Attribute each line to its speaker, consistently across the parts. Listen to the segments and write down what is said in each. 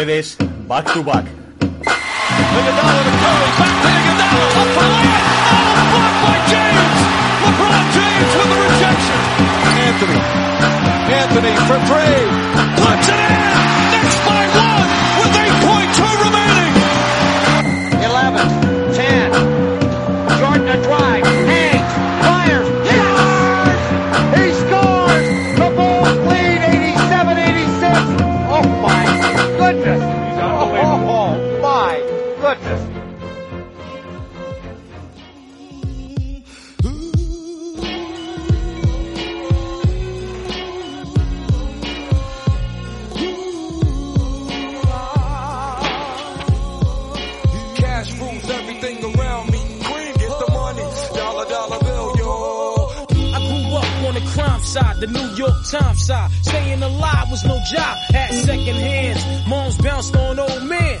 Speaker 1: Ustedes, back to back.
Speaker 2: Anthony. Anthony for three. Puts it in. Knicks by one with 8.2 remaining.
Speaker 3: 11, 10. Jordan a drive. The
Speaker 4: New York Times side. Staying alive was no job, at second hands. Moms bounced on old men.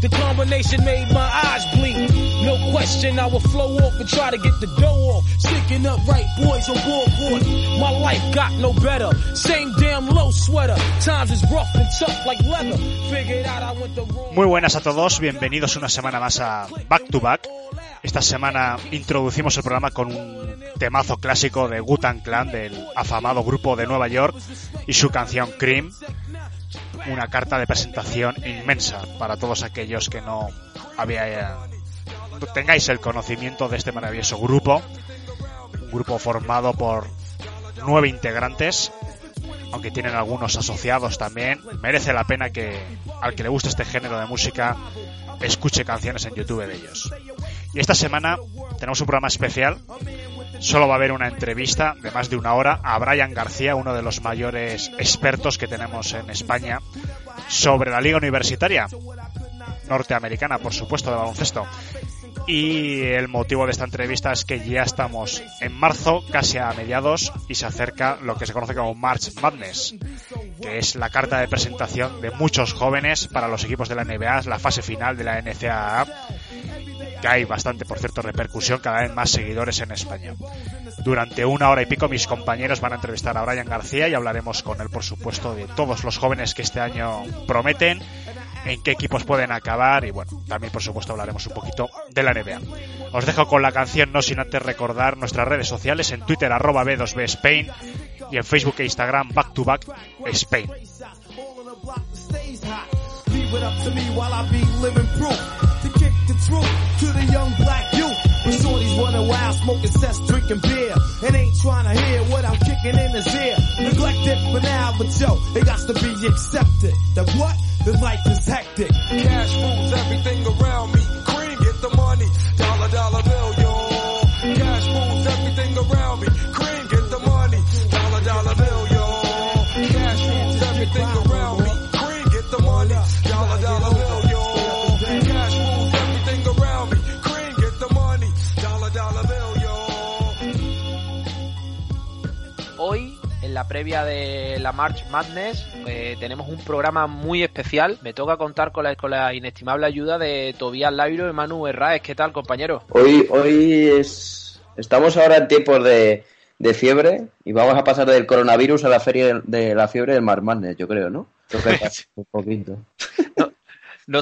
Speaker 4: The combination made my eyes bleed. No question I would flow off and try to get the dough off. Up right boys. My life got no better. Same damn low sweater. Times is rough and tough
Speaker 5: Muy buenas a todos, bienvenidos una semana más a Back to Back. Esta semana introducimos el programa con un temazo clásico de Gutan Clan, del afamado grupo de Nueva York, y su canción Cream. Una carta de presentación inmensa para todos aquellos que no había, tengáis el conocimiento de este maravilloso grupo. Un grupo formado por nueve integrantes, aunque tienen algunos asociados también. Merece la pena que al que le guste este género de música escuche canciones en YouTube de ellos. Y esta semana tenemos un programa especial. Solo va a haber una entrevista de más de una hora a Brian García, uno de los mayores expertos que tenemos en España sobre la liga universitaria norteamericana, por supuesto, de baloncesto. Y el motivo de esta entrevista es que ya estamos en marzo, casi a mediados, y se acerca lo que se conoce como March Madness, que es la carta de presentación de muchos jóvenes para los equipos de la NBA, la fase final de la NCAA, que hay bastante, por cierto, repercusión, cada vez más seguidores en España. Durante una hora y pico mis compañeros van a entrevistar a Brian García y hablaremos con él, por supuesto, de todos los jóvenes que este año prometen en qué equipos pueden acabar y bueno, también por supuesto hablaremos un poquito de la NBA. Os dejo con la canción no sin antes recordar nuestras redes sociales en Twitter arroba B2B Spain y en Facebook e Instagram back to back Spain.
Speaker 6: To while the young black youth. When shorties running wild, smoking cess, drinking beer, and ain't trying to hear what I'm kicking in his ear. Neglected for now, but yo, it got to be accepted. That what? The life is hectic.
Speaker 2: Cash rules everything around me.
Speaker 7: En la previa de la March Madness, eh, tenemos un programa muy especial. Me toca contar con la, con la inestimable ayuda de Tobías Lairo y Manu Herráez. ¿Qué tal, compañero?
Speaker 8: Hoy, hoy es. Estamos ahora en tiempos de, de fiebre y vamos a pasar del coronavirus a la feria de la fiebre del Mar Madness, yo creo, ¿no? Creo que un poquito.
Speaker 7: No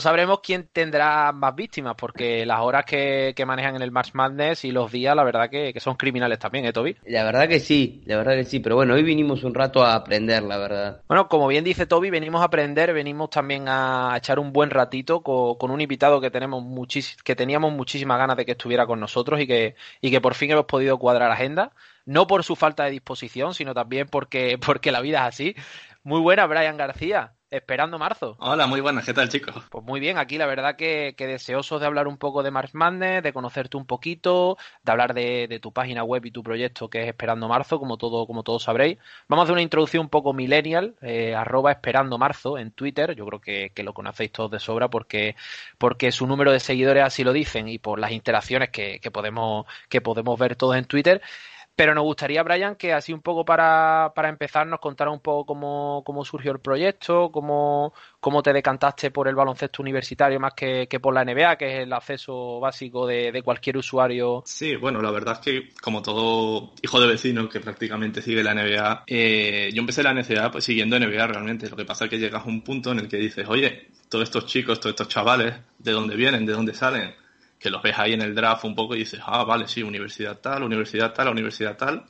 Speaker 7: sabremos quién tendrá más víctimas, porque las horas que, que manejan en el March Madness y los días, la verdad que, que son criminales también, ¿eh, Toby?
Speaker 8: La verdad que sí, la verdad que sí, pero bueno, hoy vinimos un rato a aprender, la verdad.
Speaker 7: Bueno, como bien dice Toby, venimos a aprender, venimos también a echar un buen ratito con, con un invitado que tenemos muchis, que teníamos muchísimas ganas de que estuviera con nosotros y que, y que por fin hemos podido cuadrar agenda. No por su falta de disposición, sino también porque, porque la vida es así. Muy buena, Brian García. Esperando marzo.
Speaker 9: Hola, muy buenas, ¿qué tal chicos?
Speaker 7: Pues muy bien, aquí la verdad que, que deseosos de hablar un poco de March Madness, de conocerte un poquito, de hablar de, de, tu página web y tu proyecto que es Esperando Marzo, como todo, como todos sabréis. Vamos a hacer una introducción un poco millennial, eh, arroba Esperando Marzo en Twitter, yo creo que, que, lo conocéis todos de sobra porque, porque su número de seguidores así lo dicen y por las interacciones que, que podemos, que podemos ver todos en Twitter. Pero nos gustaría, Brian, que así un poco para, para empezar nos contara un poco cómo, cómo surgió el proyecto, cómo, cómo te decantaste por el baloncesto universitario más que, que por la NBA, que es el acceso básico de, de, cualquier usuario.
Speaker 9: Sí, bueno, la verdad es que como todo hijo de vecino que prácticamente sigue la NBA, eh, yo empecé la NCA pues siguiendo NBA realmente. Lo que pasa es que llegas a un punto en el que dices, oye, todos estos chicos, todos estos chavales, ¿de dónde vienen? ¿De dónde salen? Que los ves ahí en el draft un poco y dices, ah, vale, sí, universidad tal, universidad tal, universidad tal,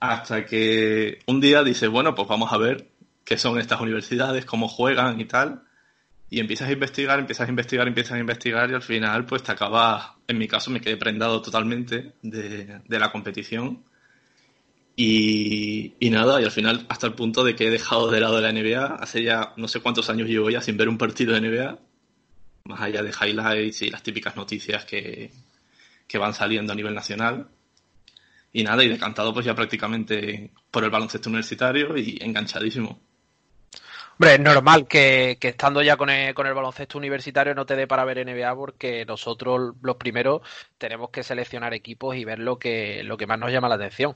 Speaker 9: hasta que un día dices, bueno, pues vamos a ver qué son estas universidades, cómo juegan y tal, y empiezas a investigar, empiezas a investigar, empiezas a investigar y al final pues te acabas, en mi caso me quedé prendado totalmente de, de la competición. Y, y, nada, y al final hasta el punto de que he dejado de lado la NBA, hace ya no sé cuántos años llevo ya sin ver un partido de NBA más allá de highlights y las típicas noticias que, que van saliendo a nivel nacional. Y nada, y decantado pues ya prácticamente por el baloncesto universitario y enganchadísimo.
Speaker 7: Hombre, es normal que, que estando ya con el, con el, baloncesto universitario no te dé para ver NBA porque nosotros los primeros tenemos que seleccionar equipos y ver lo que, lo que más nos llama la atención.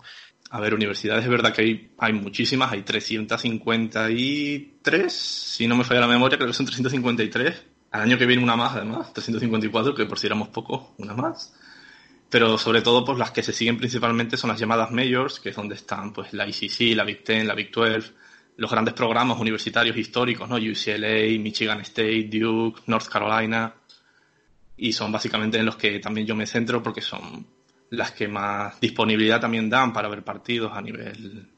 Speaker 9: A ver, universidades es verdad que hay, hay muchísimas, hay 353, si no me falla la memoria, creo que son 353 al año que viene una más, además, 354, que por si éramos pocos, una más. Pero sobre todo, pues las que se siguen principalmente son las llamadas majors, que es donde están pues la ICC, la Big Ten, la Big 12, los grandes programas universitarios históricos, ¿no? UCLA, Michigan State, Duke, North Carolina. Y son básicamente en los que también yo me centro porque son las que más disponibilidad también dan para ver partidos a nivel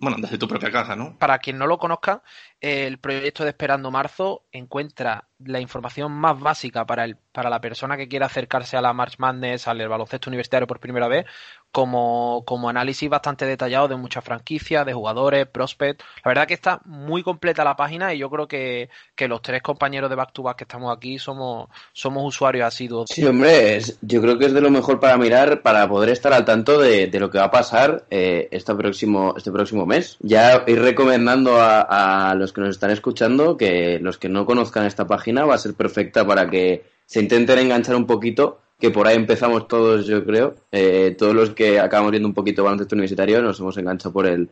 Speaker 9: bueno, desde tu propia casa, ¿no?
Speaker 7: Para quien no lo conozca, el proyecto de Esperando Marzo encuentra la información más básica para, el, para la persona que quiera acercarse a la March Madness, al baloncesto universitario por primera vez, como, como análisis bastante detallado de muchas franquicias, de jugadores, prospects. La verdad que está muy completa la página y yo creo que, que los tres compañeros de Back to Back que estamos aquí somos, somos usuarios asiduos.
Speaker 8: Sí, hombre, es, yo creo que es de lo mejor para mirar, para poder estar al tanto de, de lo que va a pasar eh, este, próximo, este próximo mes. Ya ir recomendando a, a los que nos están escuchando que los que no conozcan esta página va a ser perfecta para que se intenten enganchar un poquito que por ahí empezamos todos, yo creo. Eh, todos los que acabamos viendo un poquito baloncesto universitario nos hemos enganchado por el,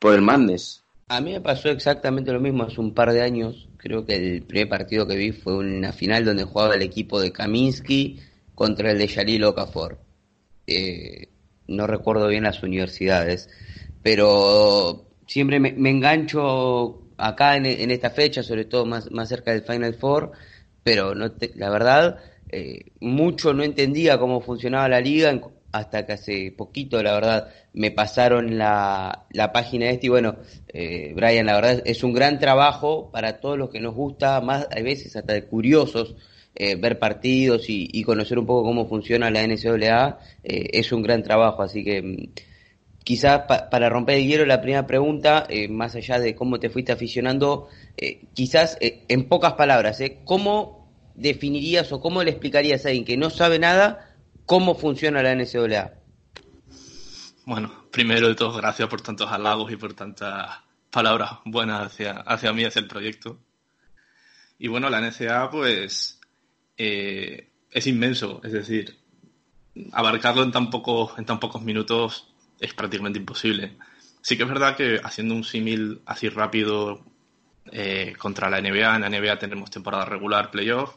Speaker 8: por el Madness.
Speaker 10: A mí me pasó exactamente lo mismo hace un par de años. Creo que el primer partido que vi fue una final donde jugaba el equipo de Kaminsky contra el de Yalil Okafor. Eh, no recuerdo bien las universidades, pero siempre me, me engancho acá en, en, esta fecha, sobre todo más, más cerca del Final Four, pero no te, la verdad, eh, mucho no entendía cómo funcionaba la liga hasta que hace poquito, la verdad, me pasaron la, la página esta y bueno, eh, Brian, la verdad es un gran trabajo para todos los que nos gusta, más a veces hasta de curiosos, eh, ver partidos y, y, conocer un poco cómo funciona la NCAA, eh, es un gran trabajo, así que mm, quizás pa para romper el hielo la primera pregunta, eh, más allá de cómo te fuiste aficionando, eh, quizás eh, en pocas palabras, ¿cómo definirías o cómo le explicarías a alguien que no sabe nada cómo funciona la NCAA?
Speaker 9: Bueno, primero de todo, gracias por tantos halagos y por tantas palabras buenas hacia, hacia mí, hacia el proyecto. Y bueno, la NCAA pues es inmenso, es decir, abarcarlo en tan, poco, en tan pocos minutos es prácticamente imposible. Sí que es verdad que haciendo un símil así rápido eh, contra la NBA, en la NBA tenemos temporada regular, playoff,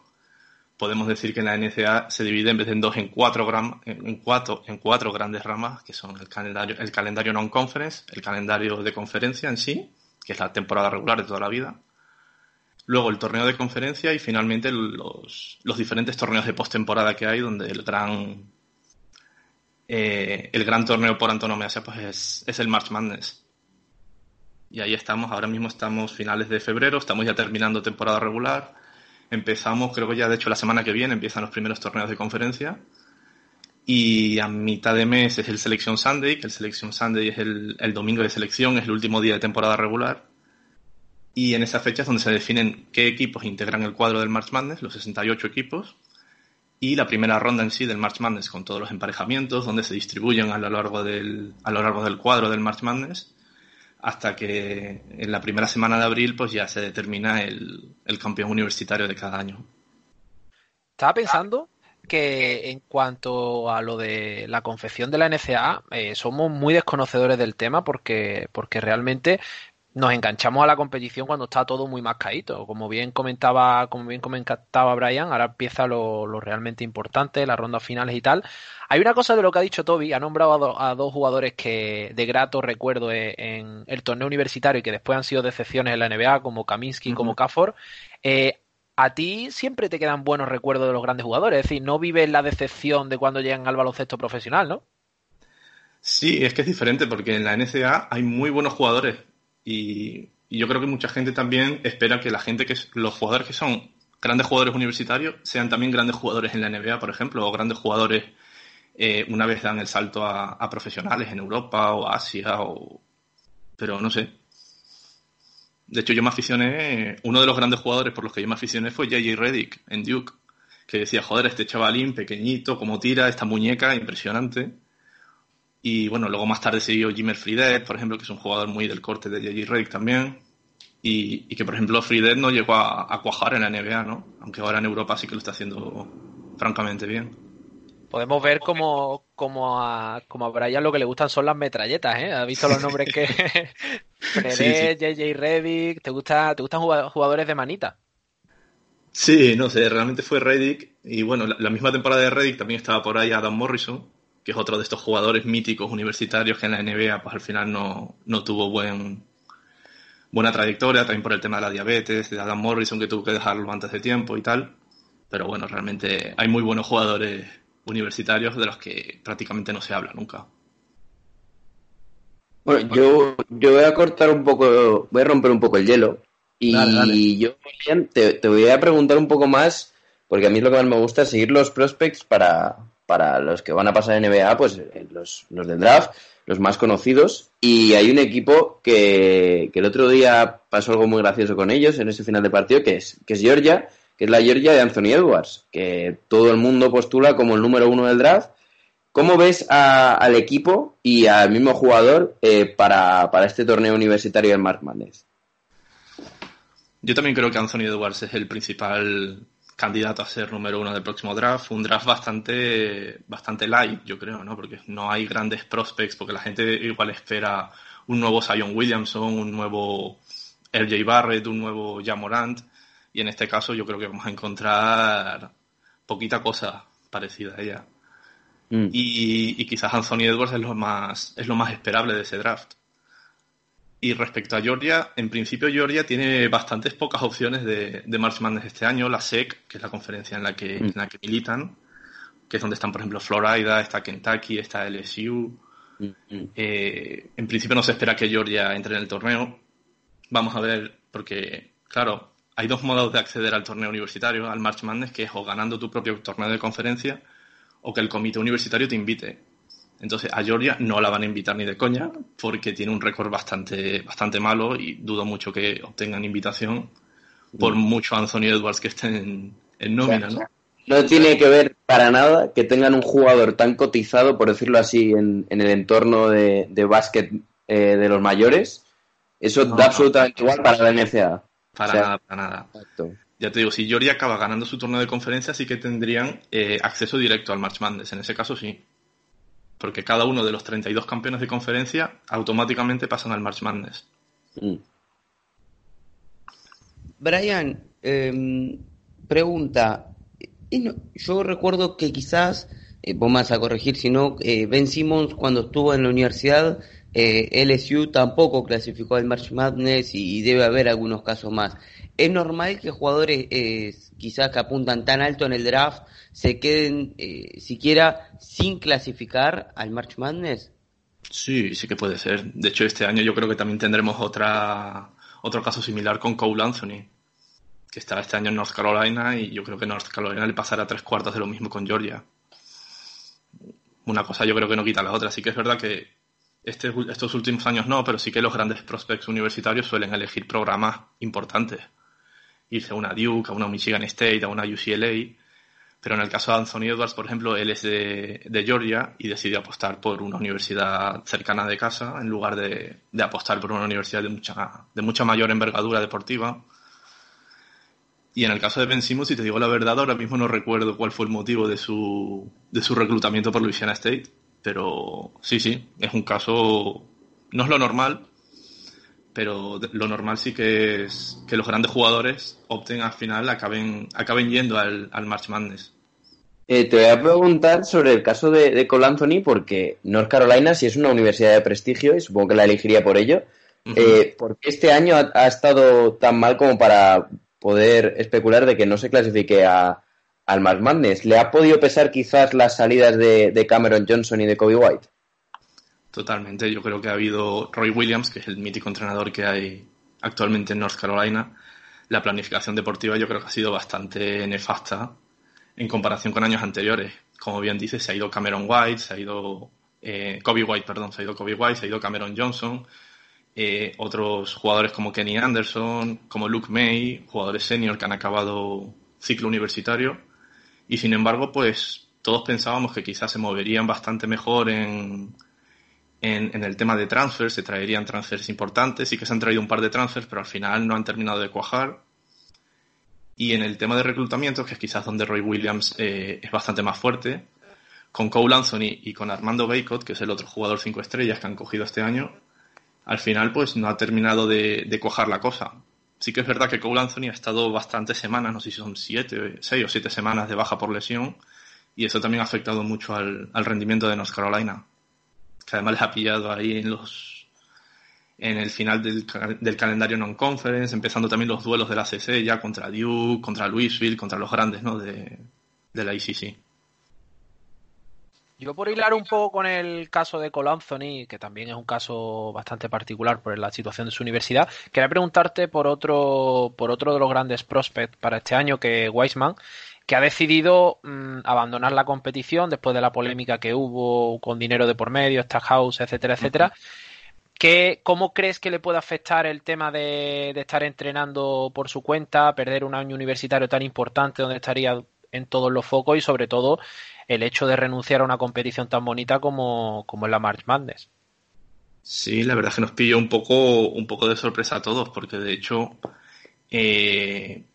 Speaker 9: podemos decir que en la NCA se divide en vez de en dos en cuatro, en cuatro, en cuatro grandes ramas, que son el calendario, el calendario non-conference, el calendario de conferencia en sí, que es la temporada regular de toda la vida, luego el torneo de conferencia y finalmente los, los diferentes torneos de postemporada que hay, donde el gran eh, el gran torneo por antonomasia pues es, el March Madness. Y ahí estamos, ahora mismo estamos finales de febrero, estamos ya terminando temporada regular. Empezamos, creo que ya de hecho la semana que viene empiezan los primeros torneos de conferencia. Y a mitad de mes es el Selection Sunday, que el Selection Sunday es el, domingo de selección, es el último día de temporada regular. Y en esa fecha es donde se definen qué equipos integran el cuadro del March Madness, los 68 equipos, y la primera ronda en sí del March Madness con todos los emparejamientos, donde se distribuyen a lo largo del, a lo largo del cuadro del March Madness, hasta que en la primera semana de abril pues ya se determina el, el campeón universitario de cada año.
Speaker 7: Estaba pensando que en cuanto a lo de la confección de la NCA, eh, somos muy desconocedores del tema porque, porque realmente nos enganchamos a la competición cuando está todo muy mascadito. Como bien comentaba, como bien comentaba Brian, ahora empieza lo, lo realmente importante, las rondas finales y tal. Hay una cosa de lo que ha dicho Toby, ha nombrado a, do, a dos jugadores que de grato recuerdo en, en, el torneo universitario y que después han sido decepciones en la NBA, como Kaminsky, uh -huh. como Cafor. Eh, a ti siempre te quedan buenos recuerdos de los grandes jugadores, es decir, no vives la decepción de cuando llegan al baloncesto profesional, ¿no?
Speaker 9: Sí, es que es diferente porque en la NCA hay muy buenos jugadores y, yo creo que mucha gente también espera que la gente que los jugadores que son grandes jugadores universitarios sean también grandes jugadores en la NBA, por ejemplo, o grandes jugadores eh, una vez dan el salto a, profesionales en Europa o Asia, o... pero no sé. De hecho, yo me aficioné, uno de los grandes jugadores por los que yo me aficioné fue JJ Reddick en Duke, que decía, joder, este chavalín pequeñito, como tira, esta muñeca, impresionante. Y bueno, luego más tarde siguió Jimmer Fridet, por ejemplo, que es un jugador muy del corte de J.J. Redick también. Y, y, que, por ejemplo, Fridet no llegó a, a, cuajar en la NBA, ¿no? Aunque ahora en Europa sí que lo está haciendo francamente bien.
Speaker 7: Podemos ver como, como, a, como a Brian lo que le gustan son las metralletas, ¿eh? ¿Has visto los nombres que... Sí, sí. J.J. Redick, ¿te, gusta, ¿te gustan jugadores de manita?
Speaker 9: Sí, no sé, realmente fue Reddick. Y bueno, la, la misma temporada de Reddick también estaba por ahí Adam Morrison, que es otro de estos jugadores míticos universitarios que en la NBA pues al final no, no tuvo buen, buena trayectoria, también por el tema de la diabetes, de Adam Morrison que tuvo que dejarlo antes de tiempo y tal. Pero bueno, realmente hay muy buenos jugadores universitarios de los que prácticamente no se habla nunca.
Speaker 8: Bueno, yo, yo voy a cortar un poco, voy a romper un poco el hielo. Y dale, dale. yo te, te voy a preguntar un poco más, porque a mí lo que más me gusta es seguir los prospects para, para los que van a pasar en NBA, pues eh, los, del draft, los más conocidos. Y hay un equipo que, el otro día pasó algo muy gracioso con ellos en ese final de partido, que es, Georgia, que es la Georgia de Anthony Edwards, que todo el mundo postula como el número uno del draft. ¿Cómo ves al equipo y al mismo jugador eh, para, para, este torneo universitario del Mark Madness?
Speaker 9: Yo también creo que Anthony Edwards es el principal candidato a ser número uno del próximo draft. Un draft bastante, bastante light, yo creo, ¿no? Porque no hay grandes prospects, porque la gente igual espera un nuevo Zion Williamson, un nuevo RJ Barrett, un nuevo Jamorant. Y en este caso yo creo que vamos a encontrar poquita cosa parecida a ella. Mm. Y, y, quizás Anthony Edwards es lo más, es lo más esperable de ese draft. Y respecto a Georgia, en principio Georgia tiene bastantes pocas opciones de, de March Madness este año. La SEC, que es la conferencia en la que, mm. en la que militan, que es donde están, por ejemplo, Florida, está Kentucky, está LSU. Mm. Eh, en principio no se espera que Georgia entre en el torneo. Vamos a ver, porque, claro, hay dos modos de acceder al torneo universitario, al March Madness, que es o ganando tu propio torneo de conferencia o que el comité universitario te invite. Entonces a Georgia no la van a invitar ni de coña porque tiene un récord bastante, bastante malo y dudo mucho que obtengan invitación por mm. mucho Anthony Edwards que esté en, en nómina, ¿no?
Speaker 8: No tiene que ver para nada que tengan un jugador tan cotizado, por decirlo así, en, en el entorno de, de básquet eh, de los mayores. Eso no, da absolutamente igual para la NCA.
Speaker 9: Para o sea, nada, para nada. Exacto. Ya te digo, si Georgia acaba ganando su torneo de conferencia, sí que tendrían eh, acceso directo al March Madness. En ese caso, sí porque cada uno de los 32 campeones de conferencia automáticamente pasan al March Madness. Mm.
Speaker 10: Brian, eh, pregunta, yo recuerdo que quizás, eh, vos vas a corregir, si no, eh, Ben Simmons cuando estuvo en la universidad, eh, LSU tampoco clasificó al March Madness y, y, debe haber algunos casos más. Es normal que jugadores eh, quizás que apuntan tan alto en el draft se queden eh, siquiera sin clasificar al March Madness.
Speaker 9: Sí, sí que puede ser. De hecho, este año yo creo que también tendremos otra otro caso similar con Cole Anthony, que está este año en North Carolina y yo creo que North Carolina le pasará tres cuartos de lo mismo con Georgia. Una cosa yo creo que no quita la otra. Sí que es verdad que este, estos últimos años no, pero sí que los grandes prospects universitarios suelen elegir programas importantes. Irse a una Duke, a una Michigan State, a una UCLA. Pero en el caso de Anthony Edwards, por ejemplo, él es de, de Georgia y decidió apostar por una universidad cercana de casa en lugar de, de apostar por una universidad de mucha, de mucha mayor envergadura deportiva. Y en el caso de Ben Simmons, si te digo la verdad, ahora mismo no recuerdo cuál fue el motivo de su, de su reclutamiento por Louisiana State, pero sí, sí, es un caso, no es lo normal, pero lo normal sí que es que los grandes jugadores opten al final, acaben, acaben yendo al, al March Madness.
Speaker 8: Eh, te voy a preguntar sobre el caso de, de, Cole Anthony, porque North Carolina sí es una universidad de prestigio y supongo que la elegiría por ello. Uh -huh. eh, ¿Por qué este año ha, ha, estado tan mal como para poder especular de que no se clasifique a, al March Madness? ¿Le ha podido pesar quizás las salidas de, de Cameron Johnson y de Kobe White?
Speaker 9: Totalmente. Yo creo que ha habido Roy Williams, que es el mítico entrenador que hay actualmente en North Carolina. La planificación deportiva yo creo que ha sido bastante nefasta en comparación con años anteriores. Como bien dice, se ha ido Cameron White, se ha ido eh, Kobe White, perdón, se ha ido Kobe White, se ha ido Cameron Johnson, eh, otros jugadores como Kenny Anderson, como Luke May, jugadores senior que han acabado ciclo universitario. Y sin embargo, pues todos pensábamos que quizás se moverían bastante mejor en, en, en, el tema de transfers, se traerían transfers importantes, sí que se han traído un par de transfers, pero al final no han terminado de cuajar. Y en el tema de reclutamiento, que es quizás donde Roy Williams eh, es bastante más fuerte, con Cole Anthony y con Armando Baycott, que es el otro jugador cinco estrellas que han cogido este año, al final pues no ha terminado de, cuajar la cosa. Sí que es verdad que Cole Anthony ha estado bastantes semanas, no sé si son siete, seis o siete semanas de baja por lesión, y eso también ha afectado mucho al rendimiento de North Carolina que además les ha pillado ahí en los en el final del, del calendario non-conference, empezando también los duelos de la CC ya contra Duke, contra Louisville, contra los grandes ¿no? de, de la ICC.
Speaker 7: Yo por hilar un poco con el caso de Cole Anthony, que también es un caso bastante particular por la situación de su universidad, quería preguntarte por otro, por otro de los grandes prospects para este año, que Weisman, que ha decidido mmm, abandonar la competición después de la polémica que hubo con dinero de por medio, Stackhouse, etcétera, etcétera. Uh -huh. ¿Qué, ¿Cómo crees que le puede afectar el tema de, de, estar entrenando por su cuenta, perder un año universitario tan importante donde estaría en todos los focos y sobre todo el hecho de renunciar a una competición tan bonita como, como es la March Madness?
Speaker 9: Sí, la verdad es que nos pilló un poco, un poco de sorpresa a todos porque de hecho eh,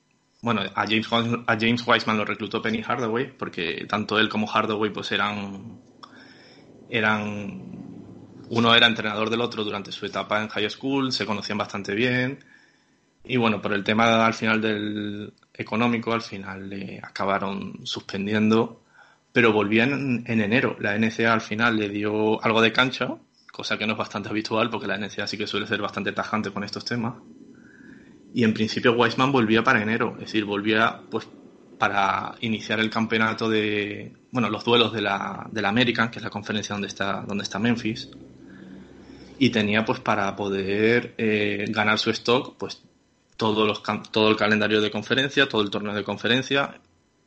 Speaker 9: bueno, a James, a James Wiseman lo reclutó Penny Hardaway, porque tanto él como Hardaway pues eran, eran, uno era entrenador del otro durante su etapa en high school, se conocían bastante bien, y bueno, por el tema al final del económico, al final le acabaron suspendiendo, pero volvían en enero. La NCA al final le dio algo de cancha, cosa que no es bastante habitual, porque la NCA sí que suele ser bastante tajante con estos temas y en principio Weisman volvía para enero, es decir, volvía pues para iniciar el campeonato de, bueno, los duelos de la, de la American, que es la conferencia donde está, donde está Memphis, y tenía pues para poder eh, ganar su stock, pues todos los, todo el calendario de conferencia, todo el torneo de conferencia,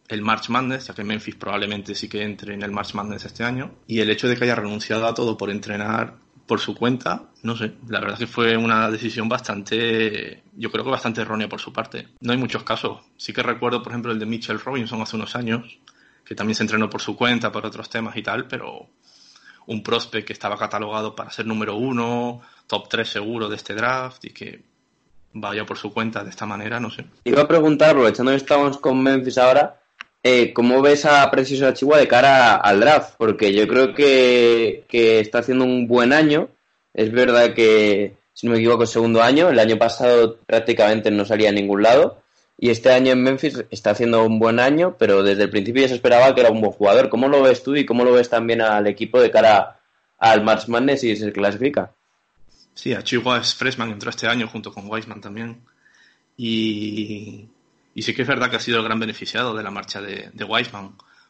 Speaker 9: el March Madness, ya que Memphis probablemente sí que entre en el March Madness este año, y el hecho de que haya renunciado a todo por entrenar por su cuenta, no sé, la verdad es que fue una decisión bastante, yo creo que bastante errónea por su parte. No hay muchos casos. Sí que recuerdo, por ejemplo, el de Mitchell Robinson hace unos años, que también se entrenó por su cuenta, por otros temas y tal, pero un prospect que estaba catalogado para ser número uno, top 3 seguro de este draft y que vaya por su cuenta de esta manera, no sé.
Speaker 8: Iba a preguntar, aprovechando que estamos con Memphis ahora, eh, ¿cómo ves a Precioso Chihuahua de cara al draft? Porque yo creo que, que, está haciendo un buen año. Es verdad que, si no me equivoco, es segundo año. El año pasado prácticamente no salía a ningún lado. Y este año en Memphis está haciendo un buen año, pero desde el principio ya se esperaba que era un buen jugador. ¿Cómo lo ves tú y cómo lo ves también al equipo de cara al March Madness si se clasifica?
Speaker 9: Sí, a Chihuahua es freshman, entró este año junto con Weisman también. Y, y sí que es verdad que ha sido el gran beneficiado de la marcha de, de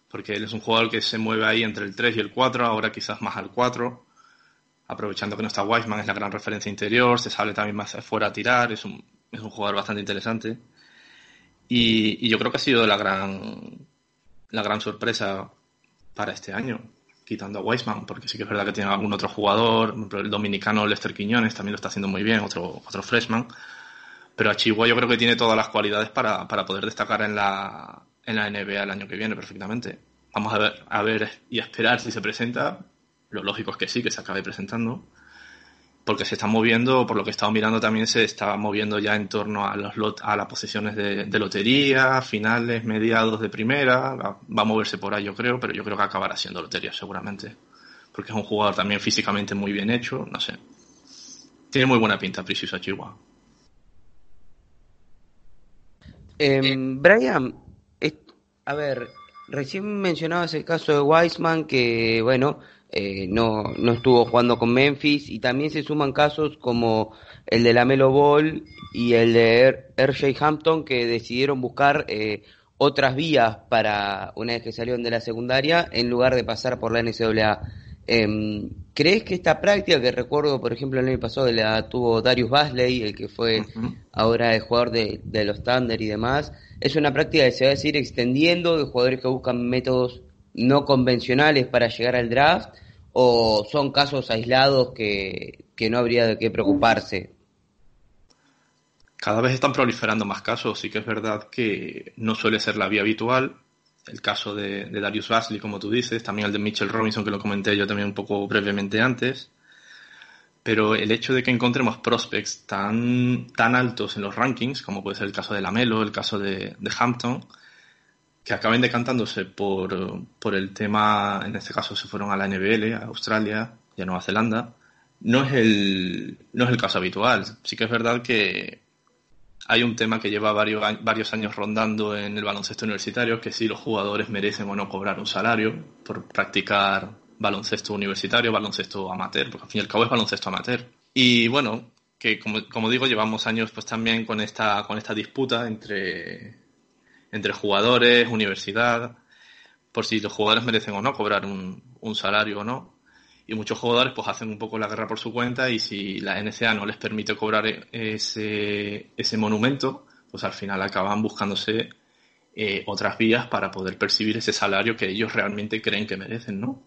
Speaker 9: porque él es un jugador que se mueve ahí entre el 3 y el 4, ahora quizás más al 4, aprovechando que no está Weisman, es la gran referencia interior, se sale también más fuera a tirar, es un, es un jugador bastante interesante. Y, y yo creo que ha sido la gran, la gran sorpresa para este año, quitando a Weisman, porque sí que es verdad que tiene algún otro jugador, el dominicano Lester Quiñones también lo está haciendo muy bien, otro, otro freshman. Pero a Chihuahua yo creo que tiene todas las cualidades para, para poder destacar en la, en la NBA el año que viene perfectamente. Vamos a ver, a ver y a esperar si se presenta. Lo lógico es que sí, que se acabe presentando. Porque se está moviendo, por lo que he estado mirando también, se está moviendo ya en torno a, los lot, a las posiciones de, de lotería, finales, mediados de primera. Va, a moverse por ahí, yo creo, pero yo creo que acabará siendo lotería seguramente. Porque es un jugador también físicamente muy bien hecho, no sé. Tiene muy buena pinta Precious Chihuahua.
Speaker 10: Eh, Brian, a ver, recién mencionabas el caso de Wiseman que, bueno, eh, no, no estuvo jugando con Memphis y también se suman casos como el de la Melo Ball y el de RJ Hampton que decidieron buscar eh, otras vías para una vez que salieron de la secundaria en lugar de pasar por la NCAA. Eh, ¿Crees que esta práctica que recuerdo, por ejemplo, el año pasado la tuvo Darius Basley, el que fue uh -huh. ahora el jugador de, de, los Thunder y demás, es una práctica que se va a seguir extendiendo de jugadores que buscan métodos no convencionales para llegar al draft o son casos aislados que, que no habría de qué preocuparse?
Speaker 9: Cada vez están proliferando más casos, sí que es verdad que no suele ser la vía habitual, el caso de, de, Darius Basley, como tú dices, también el de Mitchell Robinson, que lo comenté yo también un poco brevemente antes. Pero el hecho de que encontremos prospects tan, tan altos en los rankings, como puede ser el caso de Lamelo, el caso de, de Hampton, que acaben decantándose por, por el tema, en este caso se fueron a la NBL, a Australia y a Nueva Zelanda, no es el, no es el caso habitual. Sí que es verdad que hay un tema que lleva varios, varios años rondando en el baloncesto universitario, que si los jugadores merecen o no cobrar un salario por practicar baloncesto universitario, baloncesto amateur, porque al fin y al cabo es baloncesto amateur. Y bueno, que como, como digo, llevamos años pues también con esta, con esta disputa entre, entre jugadores, universidad, por si los jugadores merecen o no cobrar un, un salario o no y muchos jugadores pues hacen un poco la guerra por su cuenta y si la NCA no les permite cobrar ese, ese monumento, pues al final acaban buscándose eh, otras vías para poder percibir ese salario que ellos realmente creen que merecen, ¿no?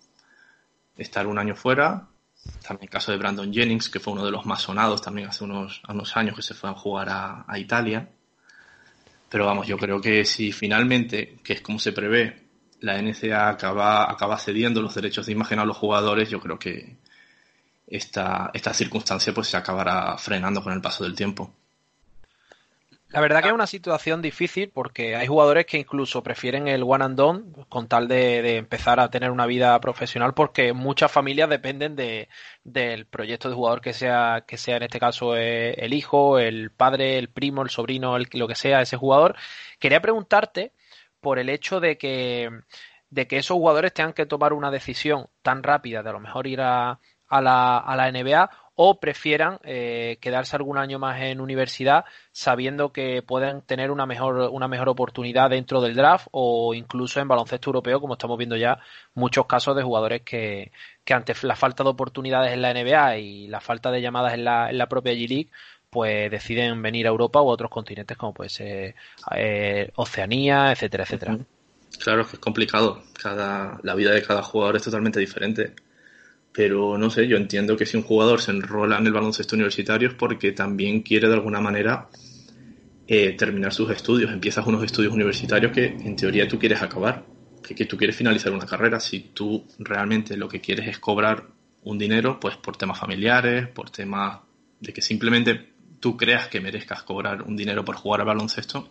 Speaker 9: Estar un año fuera, también el caso de Brandon Jennings, que fue uno de los más sonados también hace unos, años que se fue a jugar a, a Italia. Pero vamos, yo creo que si finalmente, que es como se prevé, la NCA acaba, acaba cediendo los derechos de imagen a los jugadores, yo creo que esta, esta circunstancia pues se acabará frenando con el paso del tiempo.
Speaker 7: La verdad que es una situación difícil porque hay jugadores que incluso prefieren el one and done con tal de, empezar a tener una vida profesional porque muchas familias dependen de, del proyecto de jugador que sea, que sea en este caso eh, el hijo, el padre, el primo, el sobrino, el, lo que sea ese jugador. Quería preguntarte por el hecho de que, de que esos jugadores tengan que tomar una decisión tan rápida de a lo mejor ir a, a, la, a la NBA o prefieran eh, quedarse algún año más en universidad sabiendo que pueden tener una mejor, una mejor oportunidad dentro del draft o incluso en baloncesto europeo, como estamos viendo ya muchos casos de jugadores que, que ante la falta de oportunidades en la NBA y la falta de llamadas en la, en la propia G-League, pues deciden venir a Europa o a otros continentes como puede eh, Oceanía, etcétera, etcétera.
Speaker 9: Claro, es complicado. Cada, la vida de cada jugador es totalmente diferente. Pero no sé, yo entiendo que si un jugador se enrola en el baloncesto universitario es porque también quiere de alguna manera eh, terminar sus estudios. Empiezas unos estudios universitarios que en teoría tú quieres acabar, que, que tú quieres finalizar una carrera. Si tú realmente lo que quieres es cobrar un dinero, pues por temas familiares, por temas de que simplemente tú creas que merezcas cobrar un dinero por jugar al baloncesto,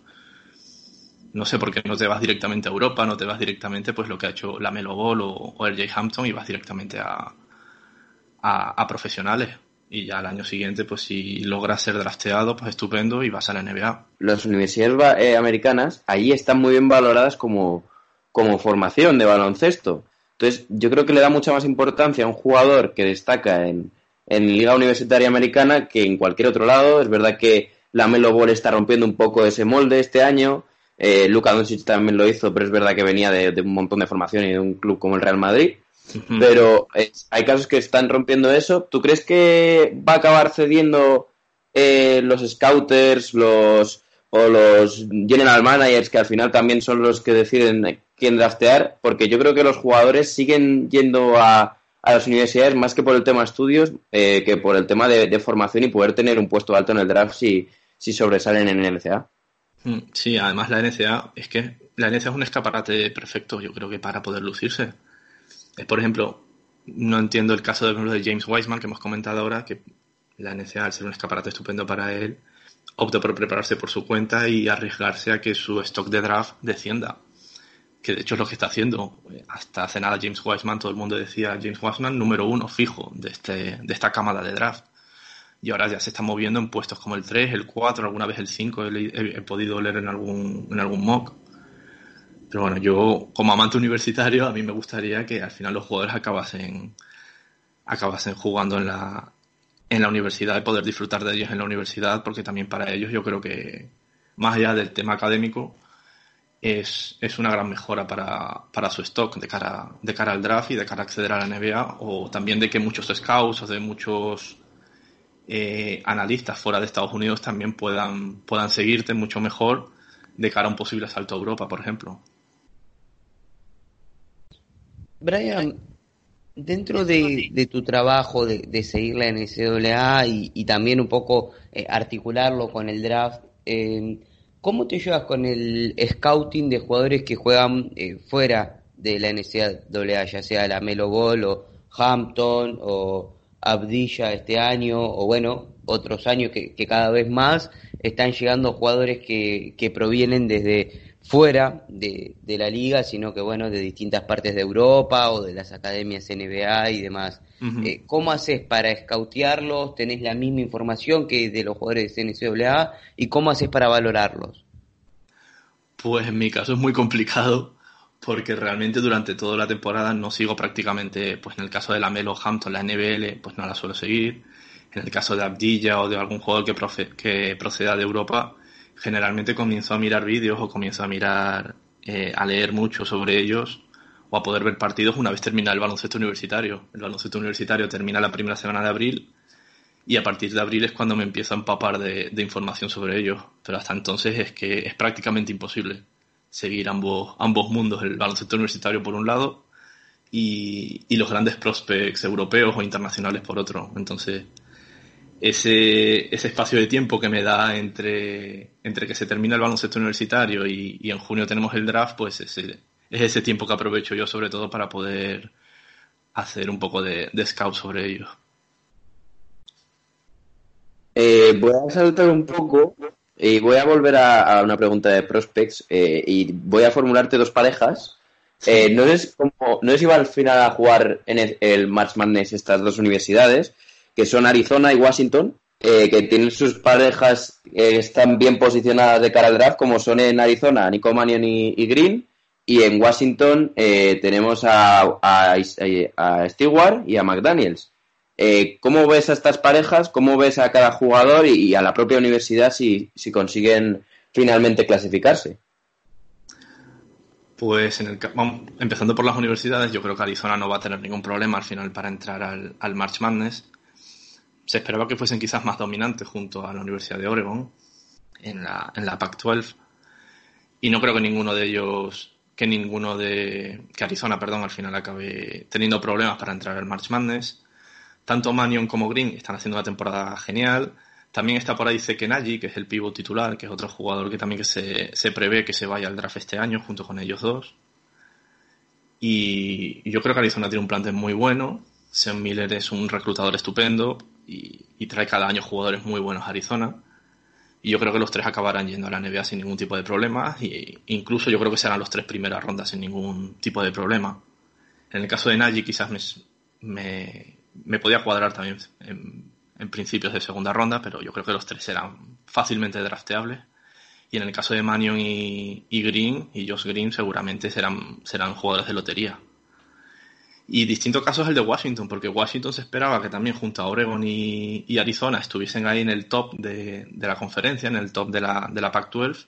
Speaker 9: no sé por qué no te vas directamente a Europa, no te vas directamente pues lo que ha hecho la Melo Ball o, o RJ Hampton y vas directamente a, a, a, profesionales. Y ya al año siguiente, pues si logras ser drafteado, pues estupendo y vas a la NBA.
Speaker 8: Las universidades eh, americanas ahí están muy bien valoradas como, como formación de baloncesto. Entonces, yo creo que le da mucha más importancia a un jugador que destaca en, en Liga Universitaria Americana que en cualquier otro lado. Es verdad que La Melo Ball está rompiendo un poco ese molde este año. Eh, Luka Doncic también lo hizo, pero es verdad que venía de, de un montón de formación y de un club como el Real Madrid. Pero eh, hay casos que están rompiendo eso. ¿Tú crees que va a acabar cediendo eh, los scouters, los o los general managers, que al final también son los que deciden quién draftear? Porque yo creo que los jugadores siguen yendo a, a las universidades más que por el tema estudios, eh, que por el tema de, formación y poder tener un puesto alto en el draft si, si sobresalen en el NCA.
Speaker 9: Mm, Sí, además la NCA es que la NCA es un escaparate perfecto, yo creo que para poder lucirse. Eh, Por ejemplo, no entiendo el caso de, James Wiseman que hemos comentado ahora, que la NCA, al ser un escaparate estupendo para él, optó por prepararse por su cuenta y arriesgarse a que su stock de draft descienda. Que de hecho es lo que está haciendo. Hasta hace nada James Wiseman, todo el mundo decía James Wiseman número uno fijo de, este, de esta cámara de draft. Y ahora ya se está moviendo en puestos como el 3, el 4, alguna vez el 5, he, le- he- he podido leer en algún, en algún mock. Pero bueno, yo como amante universitario, a mí me gustaría que al final los jugadores acabasen, acabasen jugando en la, en la universidad y poder disfrutar de ellos en la universidad, porque también para ellos yo creo que, más allá del tema académico, es, es una gran mejora para, para su stock de cara, de cara al draft y de cara a acceder a la NBA, o también de que muchos scouts o de muchos eh, analistas fuera de Estados Unidos también puedan, puedan seguirte mucho mejor de cara a un posible salto a Europa, por ejemplo.
Speaker 10: Brian, dentro de, de tu trabajo de, de seguir la NCAA y, y también un poco eh, articularlo con el draft, eh, ¿cómo te llevas con el scouting de jugadores que juegan eh, fuera de la NCAA, ya sea la Melo o Hampton o Abdilla este año o bueno, otros años que, cada vez más están llegando jugadores que provienen desde fuera de, de la liga, sino que bueno, de distintas partes de Europa o de las academias NBA y demás. Eh, ¿Cómo haces para escautearlos? ¿Tenés la misma información que de los jugadores de NCAA? ¿Y cómo haces para valorarlos?
Speaker 9: Pues en mi caso es muy complicado porque realmente durante toda la temporada no sigo prácticamente, pues en el caso de la Melo Hampton, la NBL, pues no la suelo seguir. En el caso de Abdilla o de algún jugador que, profe- que proceda de Europa, generalmente comienzo a mirar vídeos o comienzo a mirar, eh, a leer mucho sobre ellos o a poder ver partidos una vez termina el baloncesto universitario. El baloncesto universitario termina la primera semana de abril y a partir de abril es cuando me empiezo a empapar de, de información sobre ellos. Pero hasta entonces es que es prácticamente imposible seguir ambos, ambos mundos, el baloncesto universitario por un lado y, y los grandes prospects europeos o internacionales por otro. Entonces, ese, ese espacio de tiempo que me da entre, entre que se termina el baloncesto universitario y, y en junio tenemos el draft, pues ese, es ese tiempo que aprovecho yo sobre todo para poder hacer un poco de, de scout sobre ellos.
Speaker 8: Eh, voy a saltar un poco y voy a volver a, a una pregunta de prospects eh, y voy a formularte dos parejas. Eh, no, es como, no es iba al final a jugar en el, el March Madness estas dos universidades, que son Arizona y Washington, eh, que tienen sus parejas que están bien posicionadas de cara al draft, como son en Arizona Nico Mannion y, Green, y en Washington eh, tenemos a, Stewart y a McDaniels. Eh, ¿Cómo ves a estas parejas? ¿Cómo ves a cada jugador y, a la propia universidad si, si consiguen finalmente clasificarse?
Speaker 9: Pues en el, vamos, empezando por las universidades, yo creo que Arizona no va a tener ningún problema al final para entrar al, al March Madness. Se esperaba que fuesen quizás más dominantes junto a la Universidad de Oregon en la, en la Pac-12. Y no creo que ninguno de ellos, que ninguno de, que Arizona, perdón, al final acabe teniendo problemas para entrar al March Madness. Tanto Mannion como Green están haciendo una temporada genial. También está por ahí Zekenaji, que es el pívot titular, que es otro jugador que también que se, se prevé que se vaya al draft este año junto con ellos dos. Y yo creo que Arizona tiene un plantel muy bueno. Sean Miller es un reclutador estupendo y, trae cada año jugadores muy buenos a Arizona. Y yo creo que los tres acabarán yendo a la NBA sin ningún tipo de problema. Y incluso yo creo que serán los tres primeras rondas sin ningún tipo de problema. En el caso de Nagy quizás me, me, podía cuadrar también en, principios de segunda ronda, pero yo creo que los tres serán fácilmente drafteables. Y en el caso de Mannion y, y Green y Josh Green seguramente serán, serán jugadores de lotería. Y distinto caso es el de Washington, porque Washington se esperaba que también junto a Oregon y, Arizona estuviesen ahí en el top de, de, la conferencia, en el top de la, de la Pac-12,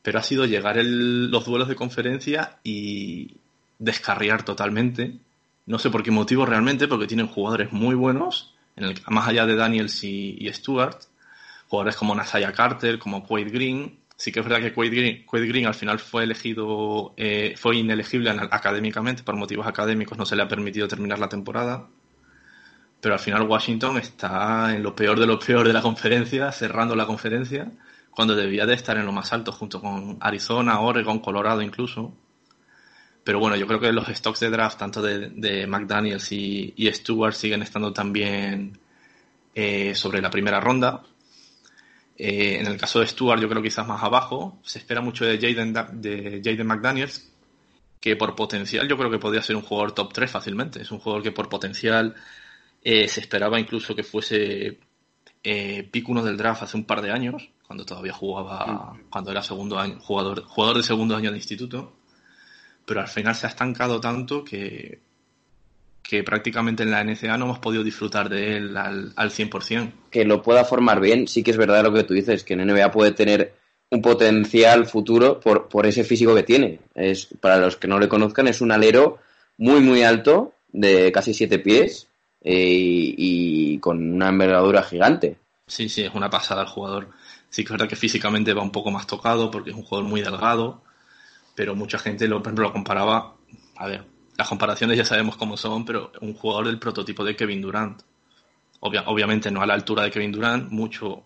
Speaker 9: pero ha sido llegar el, los duelos de conferencia y descarriar totalmente. No sé por qué motivo realmente, porque tienen jugadores muy buenos, en el, más allá de Daniels y, y Stewart, jugadores como Nasaya Carter, como Quaid Green, Sí que es verdad que Quaid Green, al final fue elegido, eh, fue inelegible académicamente, por motivos académicos no se le ha permitido terminar la temporada. Pero al final Washington está en lo peor de lo peor de la conferencia, cerrando la conferencia, cuando debía de estar en lo más alto, junto con Arizona, Oregon, Colorado incluso. Pero bueno, yo creo que los stocks de draft, tanto de, de McDaniels y, y, Stewart, siguen estando también eh, sobre la primera ronda. Eh, en el caso de Stuart, yo creo quizás más abajo. Se espera mucho de Jaden, de Jaden McDaniels, que por potencial yo creo que podría ser un jugador top 3 fácilmente. Es un jugador que por potencial eh, se esperaba incluso que fuese eh, pick 1 del draft hace un par de años, cuando todavía jugaba, cuando era segundo año, jugador, jugador de segundo año de instituto. Pero al final se ha estancado tanto que que prácticamente en la NCA no hemos podido disfrutar de él al, al 100%.
Speaker 8: Que lo pueda formar bien, sí que es verdad lo que tú dices, que en NBA puede tener un potencial futuro por, por ese físico que tiene. Es, para los que no le conozcan, es un alero muy, muy alto, de casi 7 pies, eh, y, y, con una envergadura gigante.
Speaker 9: Sí, sí, es una pasada el jugador. Sí que es verdad que físicamente va un poco más tocado porque es un jugador muy delgado, pero mucha gente lo, por ejemplo, lo comparaba, a ver, las comparaciones ya sabemos cómo son, pero un jugador del prototipo de Kevin Durant. Obvia, obviamente no a la altura de Kevin Durant, mucho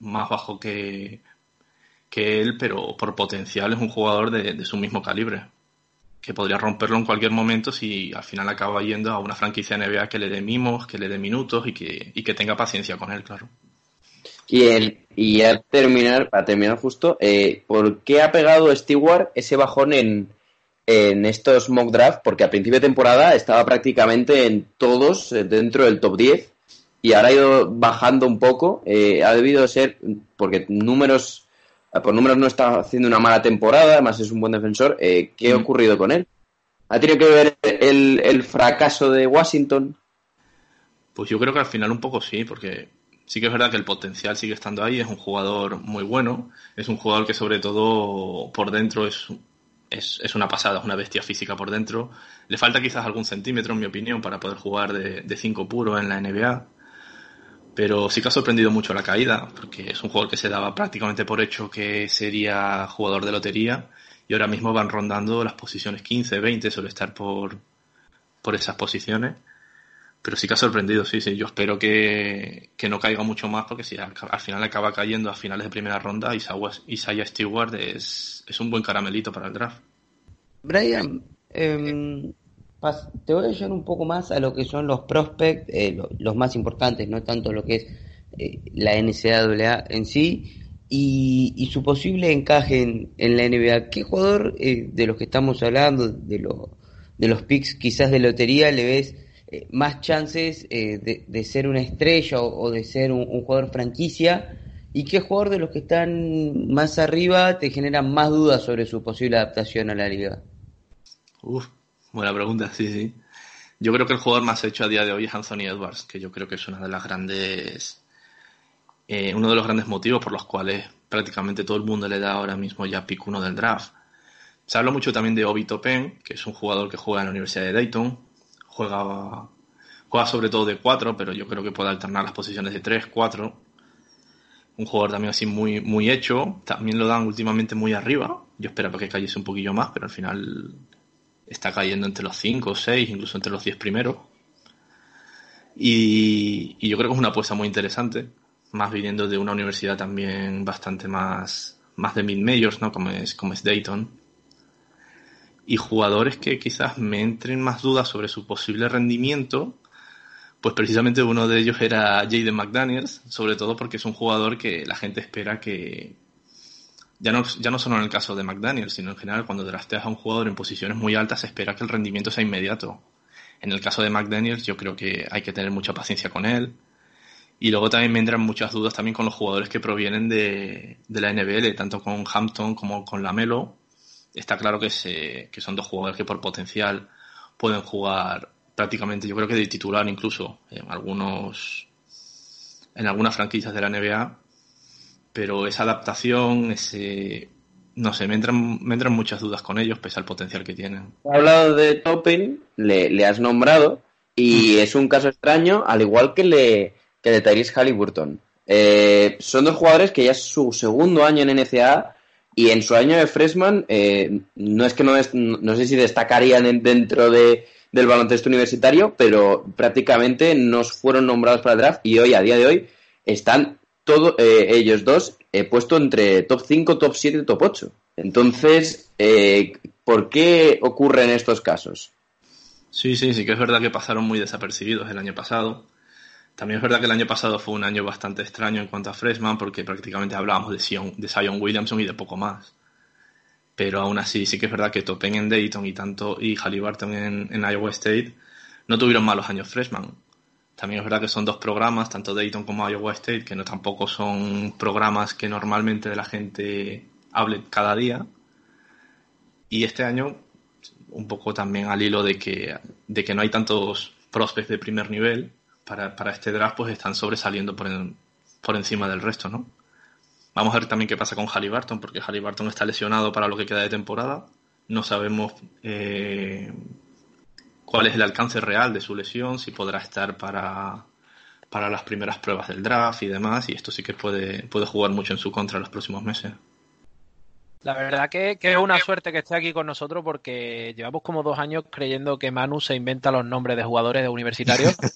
Speaker 9: más bajo que, que él, pero por potencial es un jugador de, de, su mismo calibre. Que podría romperlo en cualquier momento si al final acaba yendo a una franquicia NBA que le dé mimos, que le dé minutos y que, y que tenga paciencia con él, claro.
Speaker 8: Y, el, y a terminar, para terminar justo, eh, ¿por qué ha pegado Stewart ese bajón en, en estos mock draft, porque a principio de temporada estaba prácticamente en todos eh, dentro del top 10 y ahora ha ido bajando un poco. Eh, ha debido ser, porque números, por números no está haciendo una mala temporada, además es un buen defensor. Eh, ¿Qué ha ocurrido con él? ¿Ha tenido que ver el, el fracaso de Washington?
Speaker 9: Pues yo creo que al final un poco sí, porque sí que es verdad que el potencial sigue estando ahí, es un jugador muy bueno, es un jugador que sobre todo por dentro es es, es, una pasada, es una bestia física por dentro. Le falta quizás algún centímetro, en mi opinión, para poder jugar de 5 puro en la NBA. Pero sí que ha sorprendido mucho la caída, porque es un jugador que se daba prácticamente por hecho que sería jugador de lotería y ahora mismo van rondando las posiciones 15, 20, suele estar por, por esas posiciones. Pero sí que ha sorprendido, sí, sí. Yo espero que, que no caiga mucho más porque si al, al, final acaba cayendo a finales de primera ronda, Isaiah Stewart es, es un buen caramelito para el draft.
Speaker 10: Brian, eh, te voy a llevar un poco más a lo que son los prospects, eh, los, más importantes, no tanto lo que es eh, la NCAA en sí y, y, su posible encaje en, en la NBA. ¿Qué jugador eh, de los que estamos hablando, de, lo, de los picks quizás de lotería, le ves? Eh, más chances eh, de, ser una estrella o, de ser un, un, jugador franquicia? ¿Y qué jugador de los que están más arriba te genera más dudas sobre su posible adaptación a la liga?
Speaker 9: Uf, buena pregunta, sí, sí. Yo creo que el jugador más hecho a día de hoy es Anthony Edwards, que yo creo que es una de las grandes, eh, uno de los grandes motivos por los cuales prácticamente todo el mundo le da ahora mismo ya pick uno del draft. Se habla mucho también de Obi Topen, que es un jugador que juega en la Universidad de Dayton, juega, juega sobre todo de 4, pero yo creo que puede alternar las posiciones de 3, 4. Un jugador también así muy, muy hecho. También lo dan últimamente muy arriba. Yo esperaba que cayese un poquillo más, pero al final está cayendo entre los 5 o 6, incluso entre los 10 primeros. Y, y, yo creo que es una apuesta muy interesante, más viniendo de una universidad también bastante más, más de mid-majors, ¿no? Como es, como es Dayton y jugadores que quizás me entren más dudas sobre su posible rendimiento, pues precisamente uno de ellos era Jaden McDaniels, sobre todo porque es un jugador que la gente espera que, ya no, ya no solo en el caso de McDaniels, sino en general cuando drafteas a un jugador en posiciones muy altas se espera que el rendimiento sea inmediato. En el caso de McDaniels yo creo que hay que tener mucha paciencia con él. Y luego también me entran muchas dudas también con los jugadores que provienen de, de la NBL, tanto con Hampton como con Lamelo, está claro que, se, que son dos jugadores que por potencial pueden jugar prácticamente, yo creo que de titular incluso en algunos en algunas franquicias de la NBA, pero esa adaptación, ese no sé, me entran, me entran muchas dudas con ellos, pese al potencial que tienen.
Speaker 8: He hablado de Topping, le, le has nombrado, y es un caso extraño, al igual que, le, que de Tyrese Halliburton. Eh, son dos jugadores que ya es su segundo año en NCAA y en su año de freshman eh, no es que no, es, no sé si destacarían en- dentro de, del baloncesto universitario, pero prácticamente no fueron nombrados para draft y hoy, a día de hoy, están todos ellos dos eh, puestos entre top 5, top 7 y top 8. Entonces, eh, ¿por qué ocurren estos casos?
Speaker 9: Sí, sí, sí que es verdad que pasaron muy desapercibidos el año pasado. También es verdad que el año pasado fue un año bastante extraño en cuanto a freshman porque prácticamente hablábamos de Zion, de Williamson y de poco más. Pero aún así sí que es verdad que Topen en Dayton y tanto y Halliburton en, en Iowa State no tuvieron malos años freshman. También es verdad que son dos programas, tanto Dayton como Iowa State, que no tampoco son programas que normalmente la gente hable cada día. Y este año, un poco también al hilo de que, de que no hay tantos prospects de primer nivel, para, para este draft pues están sobresaliendo por, por encima del resto, ¿no? Vamos a ver también qué pasa con Halliburton, porque Halliburton está lesionado para lo que queda de temporada. No sabemos eh, cuál es el alcance real de su lesión, si podrá estar para, para las primeras pruebas del draft y demás, y esto sí que puede, puede jugar mucho en su contra en los próximos meses.
Speaker 7: La verdad que, que es una suerte que esté aquí con nosotros porque llevamos como dos años creyendo que Manu se inventa los nombres de jugadores de universitarios.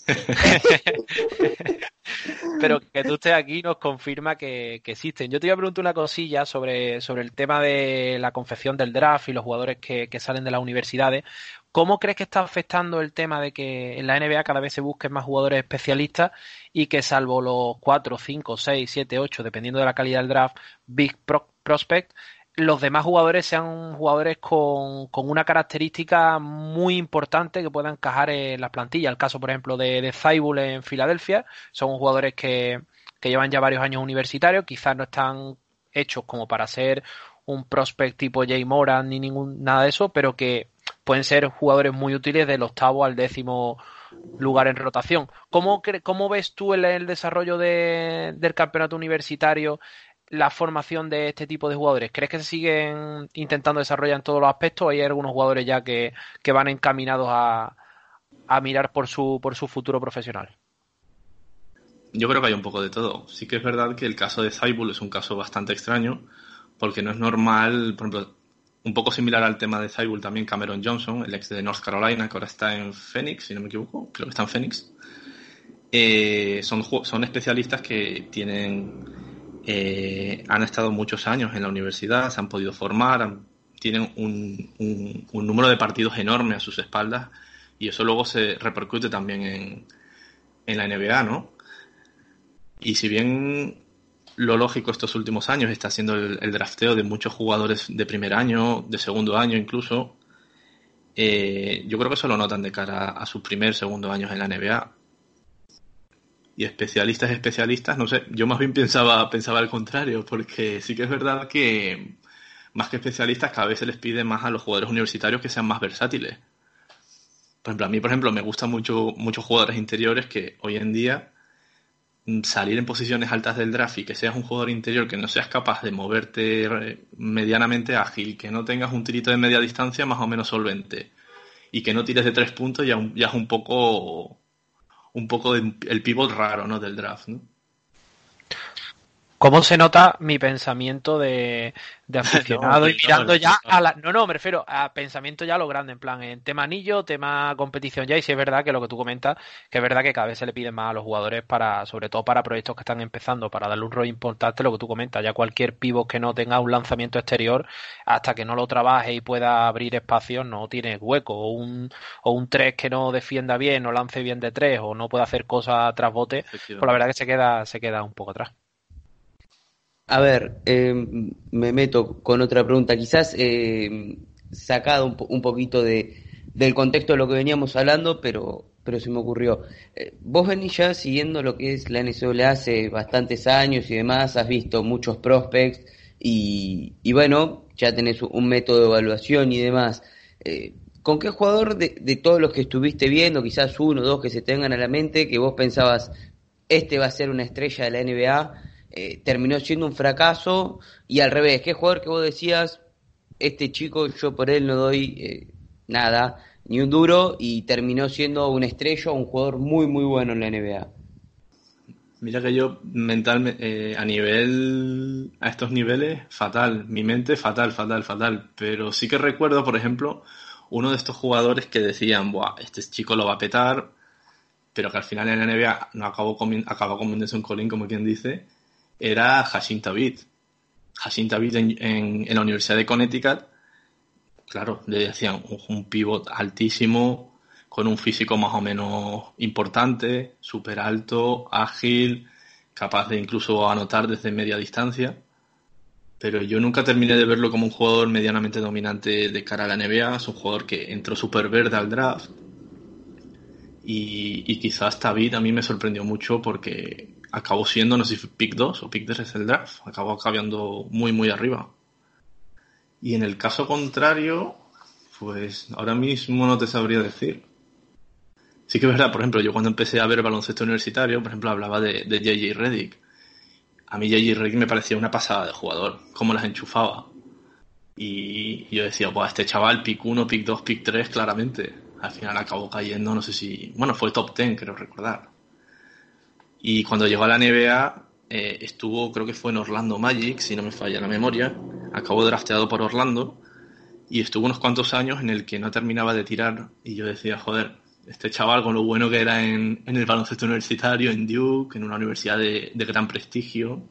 Speaker 7: Pero que tú estés aquí nos confirma que, que existen. Yo te iba a preguntar una cosilla sobre, sobre el tema de la confección del draft y los jugadores que, que salen de las universidades. ¿Cómo crees que está afectando el tema de que en la NBA cada vez se busquen más jugadores especialistas y que salvo los 4, 5, 6, 7, 8, dependiendo de la calidad del draft, Big Pro- Prospect, los demás jugadores sean jugadores con, con una característica muy importante que puedan encajar en las plantillas. El caso, por ejemplo, de, de Zaibul en Filadelfia, son jugadores que, que llevan ya varios años universitarios, quizás no están hechos como para ser un prospect tipo Jay Moran ni ningún nada de eso, pero que pueden ser jugadores muy útiles del octavo al décimo lugar en rotación. ¿Cómo, cómo ves tú el, el desarrollo de- del campeonato universitario, la formación de este tipo de jugadores? ¿Crees que se siguen intentando desarrollar en todos los aspectos o hay algunos jugadores ya que, que van encaminados a, a mirar por su, por su futuro profesional?
Speaker 9: Yo creo que hay un poco de todo. Sí que es verdad que el caso de Zaibul es un caso bastante extraño, porque no es normal, por ejemplo, un poco similar al tema de Zaibul también Cameron Johnson, el ex de North Carolina, que ahora está en Phoenix, si no me equivoco, creo que está en Phoenix. Eh, son, son especialistas que tienen, eh, han estado muchos años en la universidad, se han podido formar, tienen un, un- número de partidos enorme a sus espaldas y eso luego se repercute también en, en la NBA, ¿no? Y si bien lo lógico estos últimos años está siendo el, drafteo de muchos jugadores de primer año, de segundo año incluso, eh, yo creo que eso lo notan de cara a sus primer, segundo años en la NBA. Y especialistas, especialistas, no sé, yo más bien pensaba, pensaba al contrario, porque sí que es verdad que más que especialistas cada vez se les pide más a los jugadores universitarios que sean más versátiles. Por ejemplo, a mí, por ejemplo, me gustan mucho, muchos jugadores interiores que hoy en día mm, salir en posiciones altas del draft y que seas un jugador interior que no seas capaz de moverte eh, medianamente ágil, que no tengas un tirito de media distancia más o menos solvente y que no tires de tres puntos ya, ya es un poco un poco el pivot raro ¿no? del draft ¿no?
Speaker 7: ¿Cómo se nota mi pensamiento de, de aficionado y
Speaker 9: No,
Speaker 7: mirando
Speaker 9: no,
Speaker 7: ya
Speaker 9: no.
Speaker 7: a la... No, no, me refiero a pensamiento ya a lo grande, en plan, en tema anillo, tema competición ya, y si es verdad que lo que tú comentas, que es verdad que cada vez se le pide más a los jugadores para, sobre todo para proyectos que están empezando, para darle un rol importante, lo que tú comentas, ya cualquier pivot que no tenga un lanzamiento exterior, hasta que no lo trabaje y pueda abrir espacios, no tiene hueco, o un, o un 3 que no defienda bien, o lance bien de 3, o no puede hacer cosas tras bote, pues la verdad que se queda, se queda un poco atrás.
Speaker 10: A ver, eh, me meto con otra pregunta, quizás eh, sacado un, un poquito de, del contexto de lo que veníamos hablando, pero, pero se me ocurrió. Eh, vos venís ya siguiendo lo que es la NCAA hace bastantes años y demás, has visto muchos prospects y, y bueno, ya tenés un método de evaluación y demás. Eh, ¿con qué jugador de, de todos los que estuviste viendo, quizás uno o dos que se tengan a la mente, que vos pensabas, este va a ser una estrella de la NBA, eh, terminó siendo un fracaso? Y al revés, ¿qué jugador que vos decías, este chico yo por él no doy eh, nada, ni un duro, y terminó siendo una estrella un jugador muy, muy bueno en la NBA?
Speaker 9: Mira que yo mentalmente, a nivel, a estos niveles, fatal. Mi mente, fatal, fatal, fatal. Pero sí que recuerdo, por ejemplo, uno de estos jugadores que decían, Buah, este chico lo va a petar, pero que al final en la NBA no acabó, acabó comiéndose un colín, como quien dice, era Tabit. Hashim Tabit en, en, en, la Universidad de Connecticut, claro, le decían un, un pivot altísimo, con un físico más o menos importante, súper alto, ágil, capaz de incluso anotar desde media distancia. Pero yo nunca terminé de verlo como un jugador medianamente dominante de cara a la NBA. Es un jugador que entró súper verde al draft. Y, y quizás David a mí me sorprendió mucho porque acabó siendo, no sé si pick 2 o pick 3 es el draft. Acabó acabando muy, muy arriba. Y en el caso contrario, pues ahora mismo no te sabría decir. Sí que es verdad, por ejemplo, yo cuando empecé a ver baloncesto universitario, por ejemplo, hablaba de, de JJ Reddick. A mí JJ Reddick me parecía una pasada de jugador, cómo las enchufaba. Y yo decía, pues este chaval, pick 1, pick 2, pick 3, claramente. Al final acabó cayendo, no sé si... Bueno, fue top 10, creo recordar. Y cuando llegó a la NBA, eh, estuvo, creo que fue en Orlando Magic, si no me falla la memoria. Acabó drafteado por Orlando. Y estuvo unos cuantos años en el que no terminaba de tirar. Y yo decía, joder, este chaval con lo bueno que era en, en el baloncesto universitario, en Duke, en una universidad de, de, gran prestigio,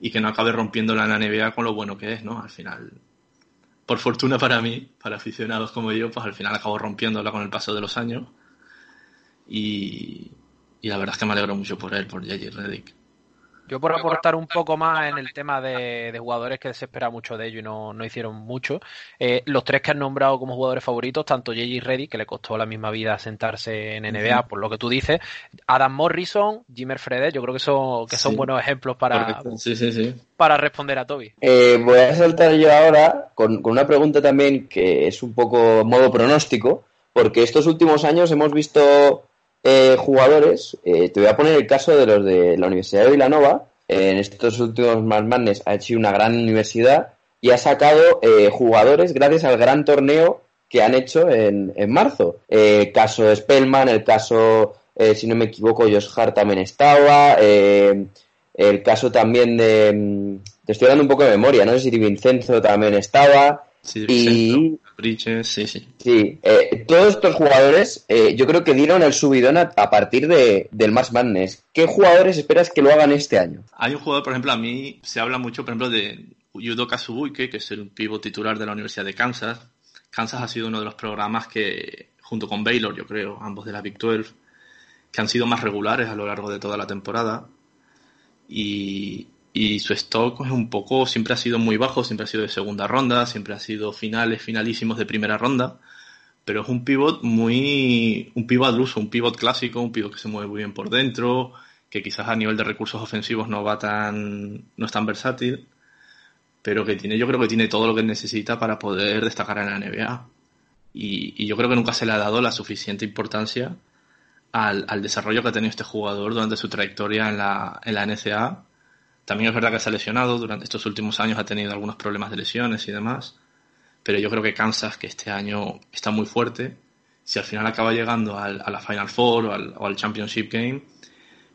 Speaker 9: y que no acabe rompiéndola en la NBA con lo bueno que es, ¿no? Al final, por fortuna para mí, para aficionados como yo, pues al final acabo rompiéndola con el paso de los años. Y, y la verdad es que me alegro mucho por él, por J.J. Reddick.
Speaker 7: Yo por aportar un poco más en el tema de, de jugadores que se espera mucho de ellos y no, no hicieron mucho, eh, los tres que han nombrado como jugadores favoritos, tanto J.J. Reddy, que le costó la misma vida sentarse en NBA, por lo que tú dices, Adam Morrison, Jimmer Fredet, yo creo que son, que son sí. buenos ejemplos para,
Speaker 9: sí, sí,
Speaker 7: para responder a Toby.
Speaker 8: Eh, voy a saltar yo ahora con, con una pregunta también que es un poco modo pronóstico, porque estos últimos años hemos visto eh, jugadores, eh, te voy a poner el caso de los de la Universidad de Villanova, eh, en estos últimos Madness ha hecho una gran universidad y ha sacado eh, jugadores gracias al gran torneo que han hecho en, en marzo. Eh, el caso Spellman, el caso, si no me equivoco, Josh Hart también estaba, el caso también de, mm, te estoy dando un poco de memoria, no sé si Vincenzo también estaba.
Speaker 9: Sí, y Bridges, sí, sí.
Speaker 8: Sí, eh, todos estos jugadores eh, yo creo que dieron el subidón a, a partir de, del March Madness. ¿Qué jugadores esperas que lo hagan este año?
Speaker 9: Hay un jugador, por ejemplo, a mí se habla mucho, por ejemplo, de Yudoka Subuike, que es el pívot titular de la Universidad de Kansas. Kansas ha sido uno de los programas que, junto con Baylor, yo creo, ambos de la Big 12, que han sido más regulares a lo largo de toda la temporada. Y, y su stock es un poco, siempre ha sido muy bajo, siempre ha sido de segunda ronda, siempre ha sido finales, finalísimos de primera ronda, pero es un pivot muy, un pivot al un pivot clásico, un pivot que se mueve muy bien por dentro, que quizás a nivel de recursos ofensivos no va tan, no es tan versátil, pero que tiene, yo creo que tiene todo lo que necesita para poder destacar en la NBA. Y, y yo creo que nunca se le ha dado la suficiente importancia al, al desarrollo que ha tenido este jugador durante su trayectoria en la, en la NCAA también es verdad que se ha lesionado, durante estos últimos años ha tenido algunos problemas de lesiones y demás, pero yo creo que Kansas, que este año está muy fuerte, si al final acaba llegando al, a la Final Four o al, o al Championship Game,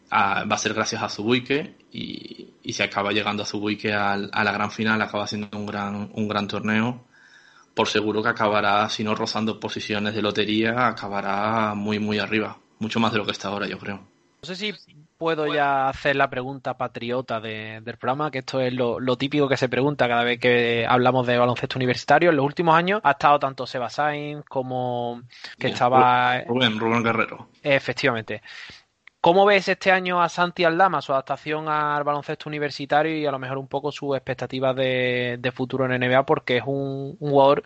Speaker 9: a, va a ser gracias a Zubuike y, y si acaba llegando a Zubuike al, a la gran final, acaba siendo un gran, un gran torneo, por seguro que acabará, si no rozando posiciones de lotería, acabará muy, muy arriba, mucho más de lo que está ahora, yo creo.
Speaker 7: No sé si puedo ya hacer la pregunta patriota de, del programa, que esto es lo, lo, típico que se pregunta cada vez que hablamos de baloncesto universitario. En los últimos años ha estado tanto Seba Sainz como que Bien, estaba...
Speaker 9: Rubén, Rubén Guerrero.
Speaker 7: Efectivamente. ¿Cómo ves este año a Santi Aldama, su adaptación al baloncesto universitario y a lo mejor un poco sus expectativas de, de futuro en NBA? Porque es un, un jugador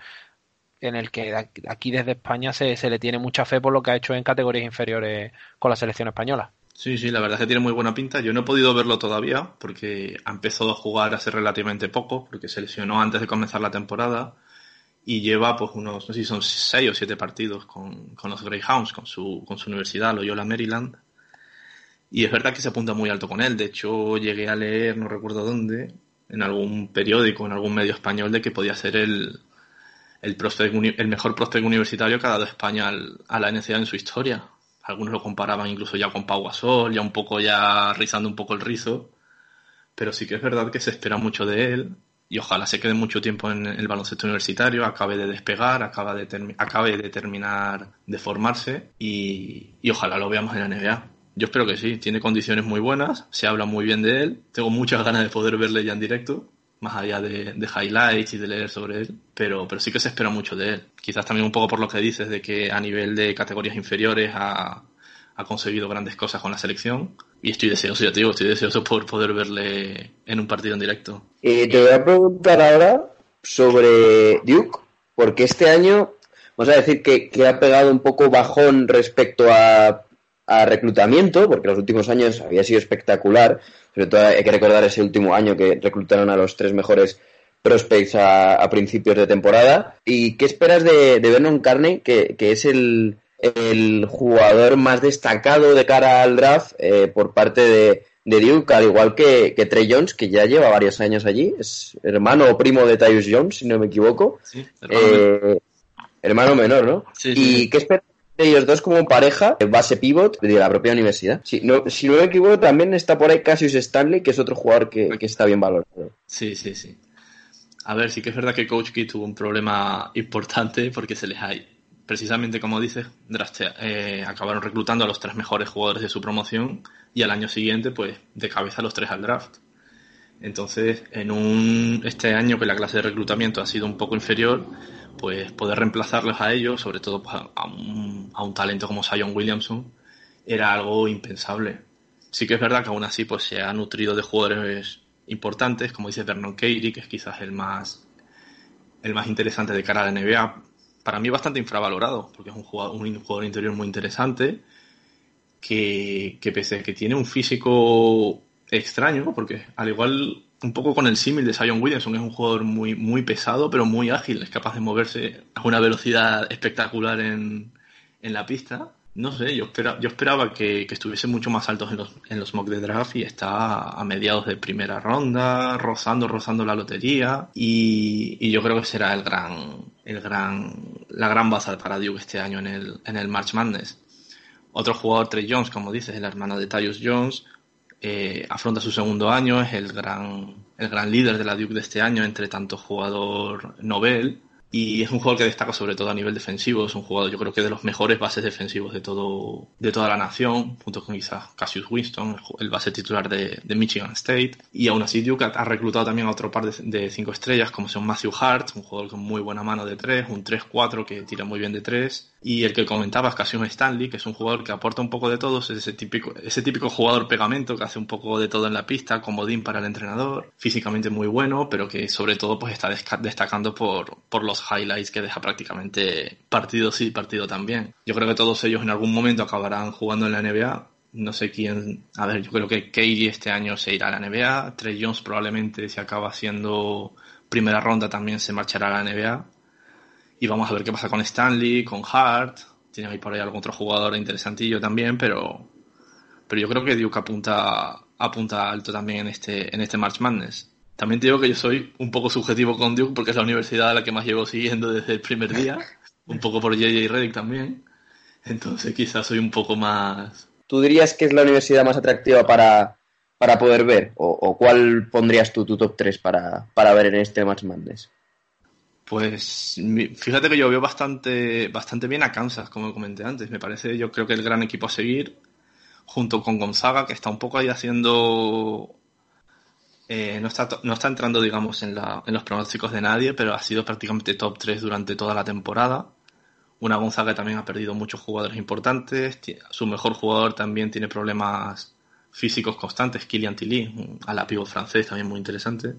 Speaker 7: en el que aquí desde España se, se, le tiene mucha fe por lo que ha hecho en categorías inferiores con la selección española.
Speaker 9: Sí, sí, la verdad es que tiene muy buena pinta. Yo no he podido verlo todavía porque ha empezado a jugar hace relativamente poco, porque se lesionó antes de comenzar la temporada y lleva pues unos, no sé si son seis o siete partidos con, con los Greyhounds, con su, con su universidad, Loyola Maryland. Y es verdad que se apunta muy alto con él. De hecho, llegué a leer, no recuerdo dónde, en algún periódico, en algún medio español, de que podía ser el, el, prospect el mejor prospect universitario que ha dado España al- a la NCAA en su historia. Algunos lo comparaban incluso ya con Pau Gasol, ya un poco ya rizando un poco el rizo. Pero sí que es verdad que se espera mucho de él y ojalá se quede mucho tiempo en el baloncesto universitario, acabe de despegar, acaba de acabe de terminar de formarse y, y ojalá lo veamos en la NBA. Yo espero que sí, tiene condiciones muy buenas, se habla muy bien de él, tengo muchas ganas de poder verle ya en directo, más allá de, de highlights y de leer sobre él, pero, pero sí que se espera mucho de él. Quizás también un poco por lo que dices de que a nivel de categorías inferiores ha, ha conseguido grandes cosas con la selección y estoy deseoso, ya te digo, estoy deseoso por poder verle en un partido en directo.
Speaker 8: Eh, te voy a preguntar ahora sobre Duke, porque este año, vamos a decir que, que ha pegado un poco bajón respecto a, a reclutamiento, porque los últimos años había sido espectacular, sobre todo hay que recordar ese último año que reclutaron a los tres mejores prospects a, a principios de temporada. ¿Y qué esperas de, de Vernon Carney, que, que es el, el jugador más destacado de cara al draft eh, por parte de, de Duke, al igual que, que Trey Jones, que ya lleva varios años allí, es hermano o primo de Tyus Jones, si no me equivoco.
Speaker 9: Sí, hermano
Speaker 8: Eh, hermano menor, ¿no?
Speaker 9: Sí,
Speaker 8: ¿Y
Speaker 9: sí,
Speaker 8: qué esperas ellos dos como pareja, base pivot de la propia universidad? Si no, si no me equivoco, también está por ahí Cassius Stanley, que es otro jugador que, que está bien valorado.
Speaker 9: Sí, sí, sí. A ver, sí que es verdad que Coach Key tuvo un problema importante porque se les hay, precisamente como dices, draftea- eh, acabaron reclutando a los tres mejores jugadores de su promoción y al año siguiente, pues, de cabeza los tres al draft. Entonces, en un este año que la clase de reclutamiento ha sido un poco inferior, pues poder reemplazarlos a ellos, sobre todo pues, a, un, talento como Zion Williamson, era algo impensable. Sí que es verdad que aún así pues se ha nutrido de jugadores importantes, como dice Vernon Carey, que es quizás el más el más interesante de cara a la NBA. Para mí bastante infravalorado, porque es un jugador, un jugador interior muy interesante, que, que pese a que tiene un físico extraño, porque al igual un poco con el símil de Zion Williamson, es un jugador muy, muy pesado, pero muy ágil, es capaz de moverse a una velocidad espectacular en, en la pista. No sé, yo, yo esperaba que, que estuviese mucho más altos en los, en los mock de draft y está a mediados de primera ronda, rozando, rozando la lotería y, y yo creo que será el gran, el gran, la gran baza para Duke este año en el, en el March Madness. Otro jugador, Trey Jones, como dices, el hermano de Tyus Jones, eh, afronta su segundo año, es el gran, el gran líder de la Duke de este año, entre tanto jugador Nobel. Y es un jugador que destaca sobre todo a nivel defensivo, es un jugador yo creo que de los mejores bases defensivos de todo de toda la nación, junto con quizás Cassius Winston, el base titular de, de Michigan State. Y aún así Duke ha, reclutado también a otro par de, de cinco estrellas, como son Matthew Hart, un jugador con muy buena mano de tres, un 3-4 que tira muy bien de tres. Y el que comentabas, Cassius Stanley, que es un jugador que aporta un poco de todo, es ese típico, ese típico jugador pegamento que hace un poco de todo en la pista, comodín para el entrenador, físicamente muy bueno, pero que sobre todo pues está destacando por, por los highlights que deja prácticamente partido sí, partido también. Yo creo que todos ellos en algún momento acabarán jugando en la NBA. No sé quién, a ver, yo creo que Katie este año se irá a la NBA, Trey Jones probablemente si acaba siendo primera ronda también se marchará a la NBA. Y vamos a ver qué pasa con Stanley, con Hart. Tiene ahí por ahí algún otro jugador interesantillo también, pero, pero yo creo que Duke apunta, apunta alto también en este, en este March Madness. También te digo que yo soy un poco subjetivo con Duke porque es la universidad a la que más llevo siguiendo desde el primer día. Un poco por JJ Redick también. Entonces quizás soy un poco más...
Speaker 8: ¿Tú dirías que es la universidad más atractiva para, para poder ver? ¿O, o cuál pondrías tú tu top 3 para, para ver en este March Madness?
Speaker 9: Pues fíjate que yo veo bastante, bastante bien a Kansas, como comenté antes. Me parece, yo creo que el gran equipo a seguir, junto con Gonzaga, que está un poco ahí haciendo. Eh, no, está, no está entrando, digamos, en, la, en los pronósticos de nadie, pero ha sido prácticamente top 3 durante toda la temporada. Una Gonzaga que también ha perdido muchos jugadores importantes. Su mejor jugador también tiene problemas físicos constantes, Kylian Tilly, un ala pivot francés también muy interesante.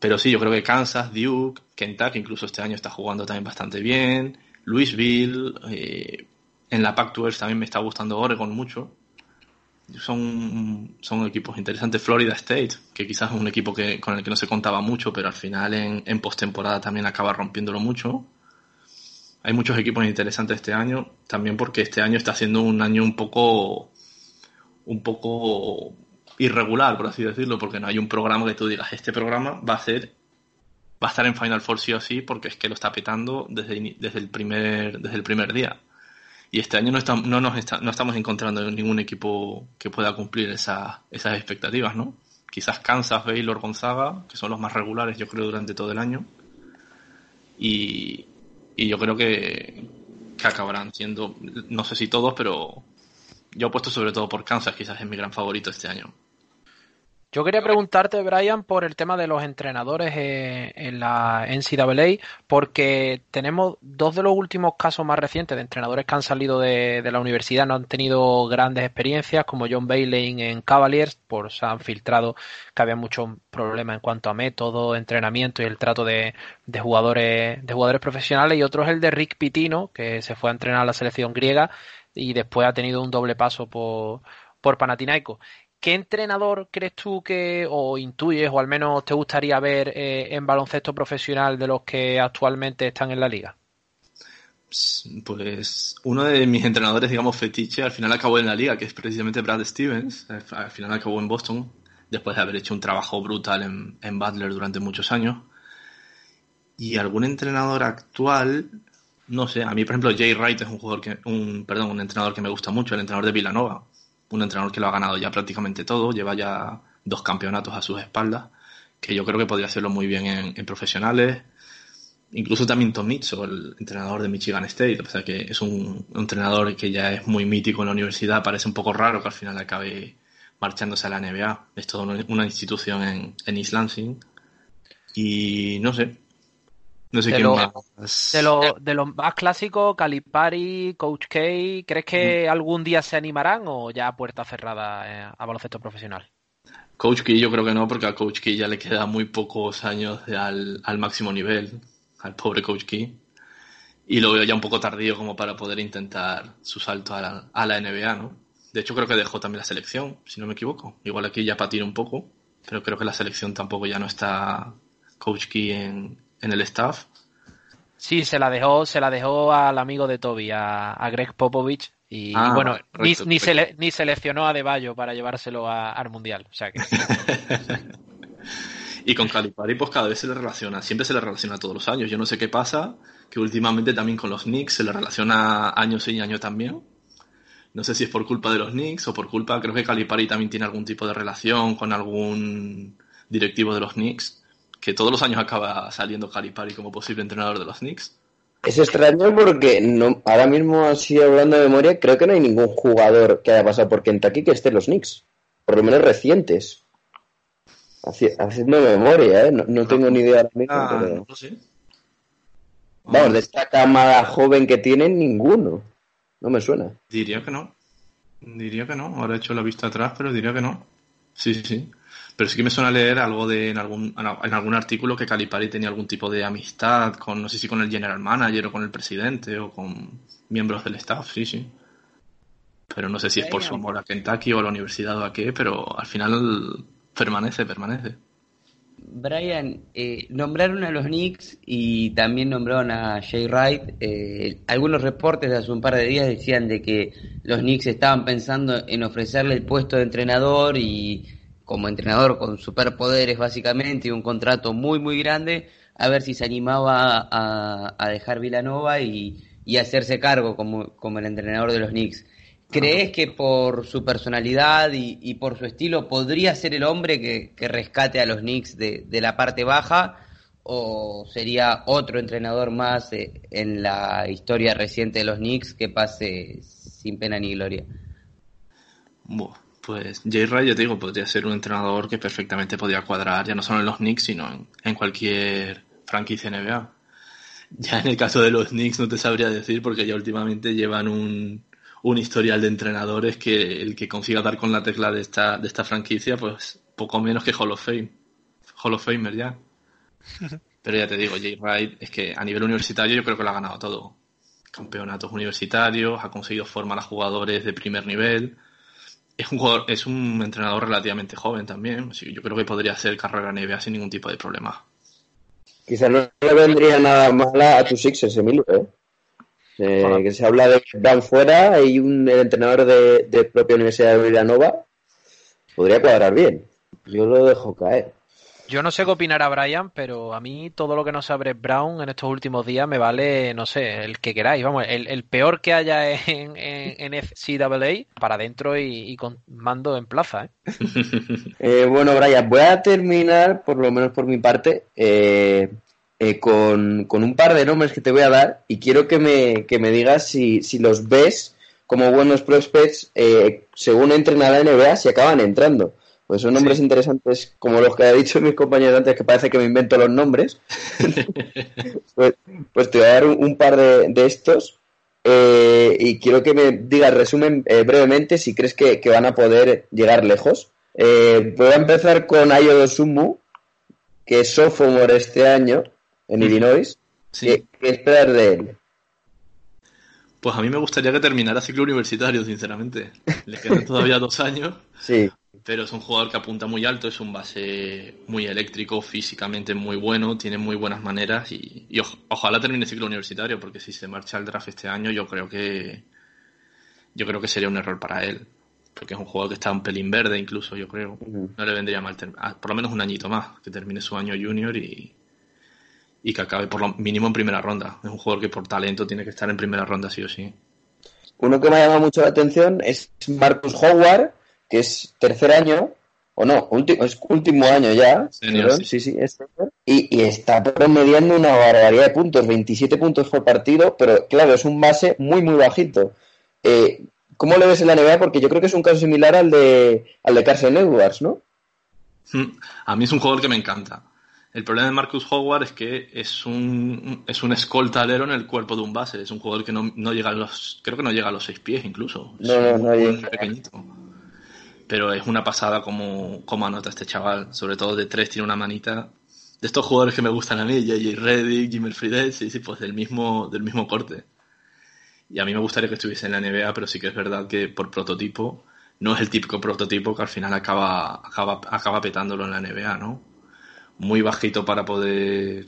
Speaker 9: Pero sí, yo creo que Kansas, Duke, Kentucky incluso este año está jugando también bastante bien. Louisville, eh, en la Pac-12 también me está gustando Oregon mucho. Son, son equipos interesantes. Florida State, que quizás es un equipo que, con el que no se contaba mucho, pero al final en, en postemporada también acaba rompiéndolo mucho. Hay muchos equipos interesantes este año, también porque este año está siendo un año un poco un poco irregular, por así decirlo, porque no hay un programa que tú digas, este programa va a ser va a estar en Final Four sí o sí, porque es que lo está petando desde, desde el primer desde el primer día. Y este año no, estamos, no, nos está, no estamos encontrando ningún equipo que pueda cumplir esa, esas expectativas, ¿no? Quizás Kansas, Baylor, Gonzaga, que son los más regulares, yo creo, durante todo el año. Y, y yo creo que, que acabarán siendo, no sé si todos, pero yo he puesto sobre todo por Kansas, quizás es mi gran favorito este año.
Speaker 7: Yo quería preguntarte, Brian, por el tema de los entrenadores eh, en la NCAA, porque tenemos dos de los últimos casos más recientes de entrenadores que han salido de, la universidad, no han tenido grandes experiencias, como John Bailey en Cavaliers, por se han filtrado que había muchos problemas en cuanto a método, entrenamiento y el trato de, de jugadores de jugadores profesionales, y otro es el de Rick Pitino, que se fue a entrenar a la selección griega y después ha tenido un doble paso por, por Panathinaikos. ¿Qué entrenador crees tú que, o intuyes, o al menos te gustaría ver eh, en baloncesto profesional de los que actualmente están en la liga?
Speaker 9: Pues uno de mis entrenadores, digamos, fetiche, al final acabó en la liga, que es precisamente Brad Stevens. Al final acabó en Boston, después de haber hecho un trabajo brutal en, en Butler durante muchos años. Y algún entrenador actual, no sé, a mí, por ejemplo, Jay Wright es un jugador que, un, perdón, un entrenador que me gusta mucho, el entrenador de Villanova un entrenador que lo ha ganado ya prácticamente todo, lleva ya dos campeonatos a sus espaldas, que yo creo que podría hacerlo muy bien en, profesionales. Incluso también Tom Mitchell, el entrenador de Michigan State, o sea que es un, un, entrenador que ya es muy mítico en la universidad, parece un poco raro que al final acabe marchándose a la NBA. Es toda una institución en, en East Lansing. Y no sé, no sé
Speaker 7: de
Speaker 9: quién
Speaker 7: lo,
Speaker 9: más.
Speaker 7: De, lo, de los más clásicos, Calipari, Coach K, ¿crees que
Speaker 9: Mm.
Speaker 7: algún día se animarán o ya puerta cerrada eh, a baloncesto profesional?
Speaker 9: Coach Key yo creo que no, porque a Coach Key ya le queda muy pocos años al, al máximo nivel, al pobre Coach Key. Y lo veo ya un poco tardío como para poder intentar su salto a la, a la NBA, ¿no? De hecho creo que dejó también la selección, si no me equivoco. Igual aquí ya patina un poco, pero creo que la selección tampoco ya no está Coach Key en, en el staff.
Speaker 7: Sí, se la dejó, se la dejó al amigo de Toby, a, a Greg Popovich. Y,
Speaker 9: Ah,
Speaker 7: y bueno, ni,
Speaker 9: correcto,
Speaker 7: ni,
Speaker 9: correcto.
Speaker 7: sele- ni seleccionó a De para llevárselo a- al Mundial. O sea que
Speaker 9: Y con Calipari, pues cada vez se le relaciona, siempre se le relaciona todos los años. Yo no sé qué pasa, que últimamente también con los Knicks se le relaciona año sí y año también. No sé si es por culpa de los Knicks o por culpa, creo que Calipari también tiene algún tipo de relación con algún directivo de los Knicks, que todos los años acaba saliendo Calipari como posible entrenador de los Knicks.
Speaker 8: Es extraño porque no, ahora mismo, así hablando de memoria, creo que no hay ningún jugador que haya pasado por Kentucky que esté en los Knicks. Por lo menos recientes. Haci- haciendo memoria, ¿eh? No, no tengo ni idea ahora mismo.
Speaker 9: Ah,
Speaker 8: pero-
Speaker 9: no sé.
Speaker 8: Vamos, de esta camada joven que tienen, ninguno. No me suena.
Speaker 9: Diría que no. Diría que no. Ahora he hecho la vista atrás, pero diría que no. Sí, sí, sí. Pero sí que me suena leer algo de en algún, en algún artículo que Calipari tenía algún tipo de amistad con, no sé si con el general manager o con el presidente o con miembros del staff, sí, sí. Pero no sé si es por su amor a Kentucky o a la universidad o a qué, pero al final permanece, permanece.
Speaker 10: Brian, eh, nombraron a los Knicks y también nombraron a Jay Wright. Eh, algunos reportes de hace un par de días decían de que los Knicks estaban pensando en ofrecerle el puesto de entrenador y como entrenador con superpoderes básicamente y un contrato muy muy grande, a ver si se animaba a, dejar Villanova y, hacerse cargo como, el entrenador de los Knicks. ¿Crees que por su personalidad y, por su estilo podría ser el hombre que, rescate a los Knicks de, la parte baja? ¿O sería otro entrenador más eh, en la historia reciente de los Knicks que pase sin pena ni gloria?
Speaker 9: Pues Jay Wright, ya te digo, podría ser un entrenador que perfectamente podría cuadrar ya no solo en los Knicks, sino en, en cualquier franquicia NBA. Ya en el caso de los Knicks no te sabría decir porque ya últimamente llevan un, un historial de entrenadores que el que consiga dar con la tecla de esta, de esta franquicia, pues poco menos que Hall of Fame. Hall of Famer ya. Pero ya te digo, Jay Wright es que a nivel universitario yo creo que lo ha ganado todo. Campeonatos universitarios, ha conseguido formar a jugadores de primer nivel es un jugador, es un entrenador relativamente joven también. Así que yo creo que podría hacer carrera NBA sin ningún tipo de problema.
Speaker 8: Quizás no le vendría nada mal a tus Sixers, Emilio, ¿eh? Eh, que se habla de van fuera y un el entrenador de, de propia Universidad de Villanova podría cuadrar bien. Yo lo dejo caer.
Speaker 7: Yo no sé qué opinará Brian, pero a mí todo lo que no sabe Brown en estos últimos días me vale, no sé, el que queráis. Vamos, el, el peor que haya en, en, en FCAA para adentro y, y con mando en plaza. ¿eh?
Speaker 8: Eh, bueno, Brian, voy a terminar, por lo menos por mi parte, eh, eh, con, con un par de nombres que te voy a dar y quiero que me, que me digas si, si los ves como buenos prospects eh, según entrena la NBA, si acaban entrando. Pues son nombres interesantes como los que ha dicho mis compañeros antes, que parece que me invento los nombres. pues, pues te voy a dar un, un par de, de estos eh, y quiero que me digas, resumen eh, brevemente, si crees que, que, van a poder llegar lejos. Eh, voy a empezar con Ayo Dosumu, que es sophomore este año en Illinois.
Speaker 9: Sí.
Speaker 8: ¿Qué, ¿Qué esperas de él?
Speaker 9: Pues a mí me gustaría que terminara ciclo universitario, sinceramente. Le quedan todavía dos años.
Speaker 8: Sí.
Speaker 9: Pero es un jugador que apunta muy alto, es un base muy eléctrico, físicamente muy bueno, tiene muy buenas maneras y, ojalá termine ciclo universitario, porque si se marcha al draft este año, yo creo que yo creo que sería un error para él, porque es un jugador que está un pelín verde, incluso yo creo. No le vendría mal, ah, por lo menos un añito más, que termine su año junior y, y que acabe por lo mínimo en primera ronda. Es un jugador que por talento tiene que estar en primera ronda sí o sí.
Speaker 8: Uno que me ha llamado mucho la atención es Marcus Howard, que es tercer año, o no, último, es último año ya.
Speaker 9: Senior,
Speaker 8: perdón, sí, sí, es y, y está promediando una barbaridad de puntos, 27 puntos por partido, pero claro, es un base muy, muy bajito. Eh, ¿Cómo le ves en la NBA? Porque yo creo que es un caso similar al de, al de Carson Edwards, ¿no?
Speaker 9: A mí es un jugador que me encanta. El problema de Marcus Howard es que es un, es un escolta alero en el cuerpo de un base. Es un jugador que no, no llega a los, creo que no llega a los seis pies incluso. Es
Speaker 8: No, no, no llega.
Speaker 9: pequeñito. Pero es una pasada como, como anota este chaval. Sobre todo de tres tiene una manita. De estos jugadores que me gustan a mí, JJ Reddick, Jimmy Fridet, sí, sí, pues del mismo, del mismo corte. Y a mí me gustaría que estuviese en la NBA, pero sí que es verdad que por prototipo, no es el típico prototipo que al final acaba, acaba, acaba petándolo en la NBA, ¿no? Muy bajito para poder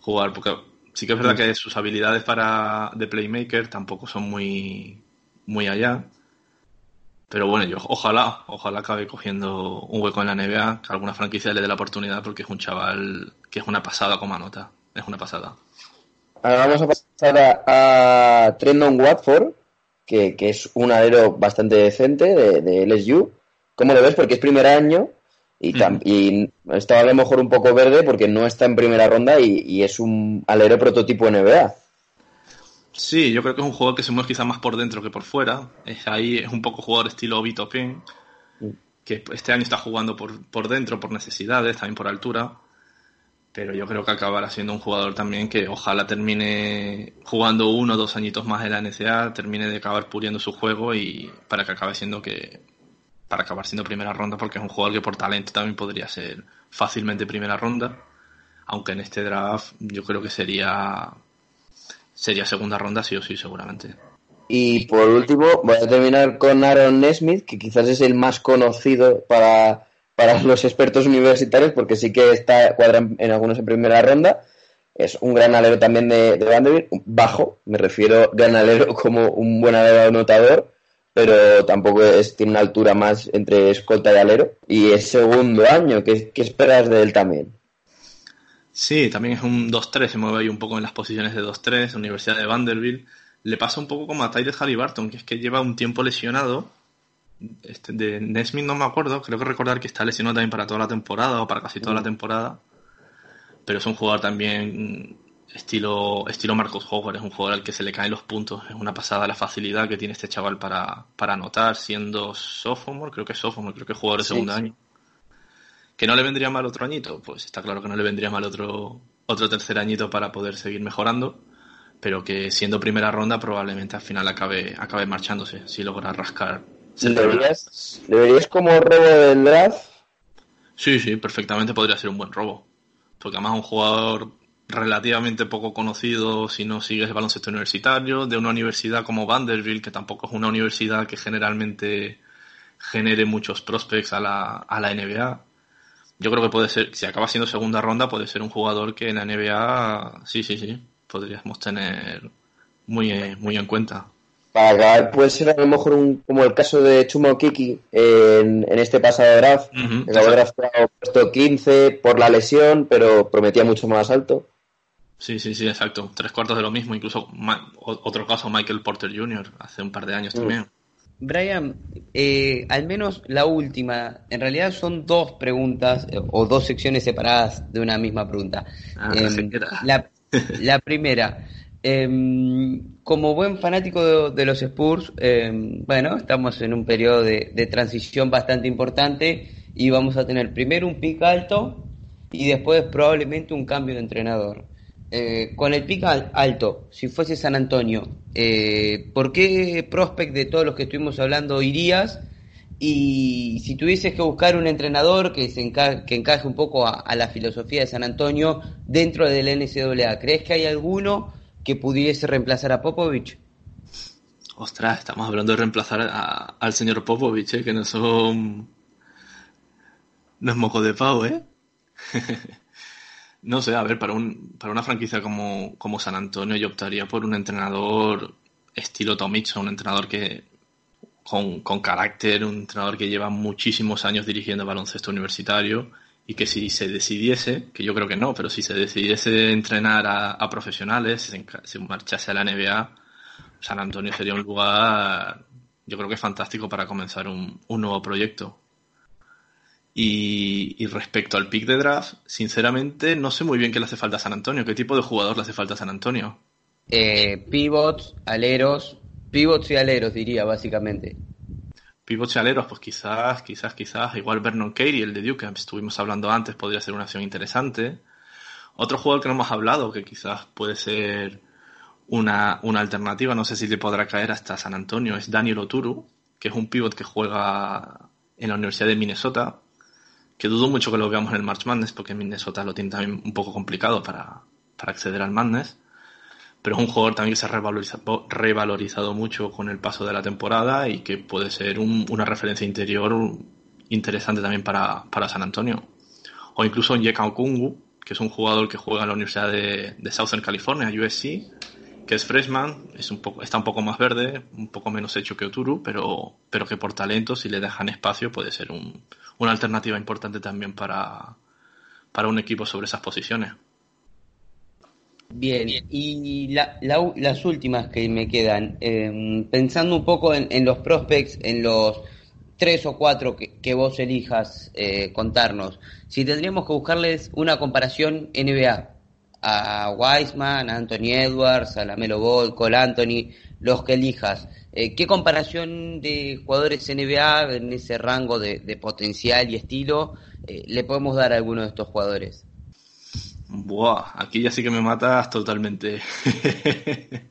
Speaker 9: jugar, porque sí que es verdad que sus habilidades para de playmaker tampoco son muy, muy allá. Pero bueno, yo ojalá, ojalá acabe cogiendo un hueco en la NBA, que alguna franquicia le dé la oportunidad, porque es un chaval que es una pasada como anota. Es una pasada.
Speaker 8: Ahora vamos a pasar a, a Trendon Watford, que, que es un alero bastante decente de, de LSU. ¿Cómo lo ves? Porque es primer año y, tam- y está a lo mejor un poco verde porque no está en primera ronda y, y es un alero prototipo NBA.
Speaker 9: Sí, yo creo que es un jugador que se mueve quizás más por dentro que por fuera. Es ahí es un poco jugador estilo Vito Pen, que este año está jugando por, por dentro, por necesidades, también por altura. Pero yo creo que acabará siendo un jugador también que ojalá termine jugando uno o dos añitos más en la NCA, termine de acabar puliendo su juego y para que acabe siendo que para acabar siendo primera ronda, porque es un jugador que por talento también podría ser fácilmente primera ronda. Aunque en este draft yo creo que sería sería segunda ronda sí o sí seguramente.
Speaker 8: Y por último, voy a terminar con Aaron Nesmith, que quizás es el más conocido para, para los expertos universitarios, porque sí que está cuadra en, algunos en primera ronda. Es un gran alero también de, de Vanderbilt, bajo, me refiero gran alero como un buen alero anotador, pero tampoco es, tiene una altura más entre escolta y alero. Y es segundo año, ¿qué, qué esperas de él también?
Speaker 9: Sí, también es un 2-3, se mueve ahí un poco en las posiciones de 2-3, Universidad de Vanderbilt. Le pasa un poco como a Tyler Halliburton, que es que lleva un tiempo lesionado. Este, de Nesmith no me acuerdo, creo que recordar que está lesionado también para toda la temporada o para casi toda la temporada. Pero es un jugador también estilo, estilo Marcos Howard, es un jugador al que se le caen los puntos. Es una pasada la facilidad que tiene este chaval para, para anotar, siendo sophomore, creo que es sophomore, creo que es jugador de
Speaker 8: Sí,
Speaker 9: segundo
Speaker 8: sí.
Speaker 9: año. ¿Que no le vendría mal otro añito? Pues está claro que no le vendría mal otro, otro tercer añito para poder seguir mejorando, pero que siendo primera ronda probablemente al final acabe, acabe marchándose si logra rascar. ser
Speaker 8: ¿Le
Speaker 9: primera.
Speaker 8: verías, le verías como robo del draft?
Speaker 9: Sí, sí, perfectamente podría ser un buen robo. Porque además un jugador relativamente poco conocido si no sigues el baloncesto universitario, de una universidad como Vanderbilt, que tampoco es una universidad que generalmente genere muchos prospects a la, a la NBA. Yo creo que puede ser, si acaba siendo segunda ronda, puede ser un jugador que en la NBA, sí, sí, sí, podríamos tener muy, eh, muy en cuenta.
Speaker 8: Para acabar, puede ser a lo mejor un, como el caso de Chumo Kiki en, en este pasado draft.
Speaker 9: Ujú,
Speaker 8: que acabó draftado puesto 15 por la lesión, pero prometía mucho más alto.
Speaker 9: Sí, sí, sí, exacto. Tres cuartos de lo mismo. Incluso otro caso, Michael Porter Jr. hace un par de años
Speaker 10: Mm.
Speaker 9: también.
Speaker 10: Brian, eh, al menos la última, en realidad son dos preguntas eh, o dos secciones separadas de una misma pregunta.
Speaker 9: Ah,
Speaker 10: Em, la, la primera, em, como buen fanático de, de los Spurs, em, bueno, estamos en un periodo de, de transición bastante importante y vamos a tener primero un pick alto y después probablemente un cambio de entrenador. Eh, con el pick al- alto, si fuese San Antonio, eh, ¿por qué prospect de todos los que estuvimos hablando irías? Y si tuvieses que buscar un entrenador que, se enca- que encaje un poco a, la filosofía de San Antonio dentro del NCAA, ¿crees que hay alguno que pudiese reemplazar a Popovich?
Speaker 9: Ostras, estamos hablando de reemplazar al señor Popovich, ¿eh? que no son. No es moco de pavo, ¿eh? no sé, a ver, para, un, para una franquicia como, como San Antonio, yo optaría por un entrenador estilo Tomicha, un entrenador que. Con, con carácter, un entrenador que lleva muchísimos años dirigiendo baloncesto universitario y que si se decidiese, que yo creo que no, pero si se decidiese entrenar a, a profesionales, se, se marchase a la NBA, San Antonio sería un lugar, yo creo que fantástico para comenzar un, un nuevo proyecto. Y, y respecto al pick de draft, sinceramente no sé muy bien qué le hace falta a San Antonio, qué tipo de jugador le hace falta a San Antonio.
Speaker 10: Eh, pivots, aleros, pivots y aleros diría básicamente.
Speaker 9: Pivots y aleros, pues quizás, quizás, quizás, igual Vernon Carey, el de Duke, que estuvimos hablando antes, podría ser una opción interesante. Otro jugador que no hemos hablado, que quizás puede ser una, una alternativa, no sé si le podrá caer hasta San Antonio, es Daniel Oturu, que es un pivot que juega en la Universidad de Minnesota, que dudo mucho que lo veamos en el March Madness, porque Minnesota lo tiene también un poco complicado para, para acceder al Madness. Pero es un jugador también que se ha revalorizado, mucho con el paso de la temporada y que puede ser un- una referencia interior interesante también para, para San Antonio. O incluso Yeka Okungu, que es un jugador que juega en la Universidad de Southern California, USC, que es freshman, es un poco, está un poco más verde, un poco menos hecho que Oturu, pero, pero que por talento, si le dejan espacio, puede ser un- una alternativa importante también para, para un equipo sobre esas posiciones.
Speaker 10: Bien, y la- las últimas que me quedan, eh, pensando un poco en, en los prospects, en los tres o cuatro que, que vos elijas eh, contarnos, si tendríamos que buscarles una comparación NBA a Wiseman, a Anthony Edwards, a Lamelo Ball, Cole Anthony, los que elijas, eh, ¿qué comparación de jugadores NBA en ese rango de, potencial y estilo eh, le podemos dar a alguno de estos jugadores?
Speaker 9: Buah, aquí ya sí que me matas totalmente.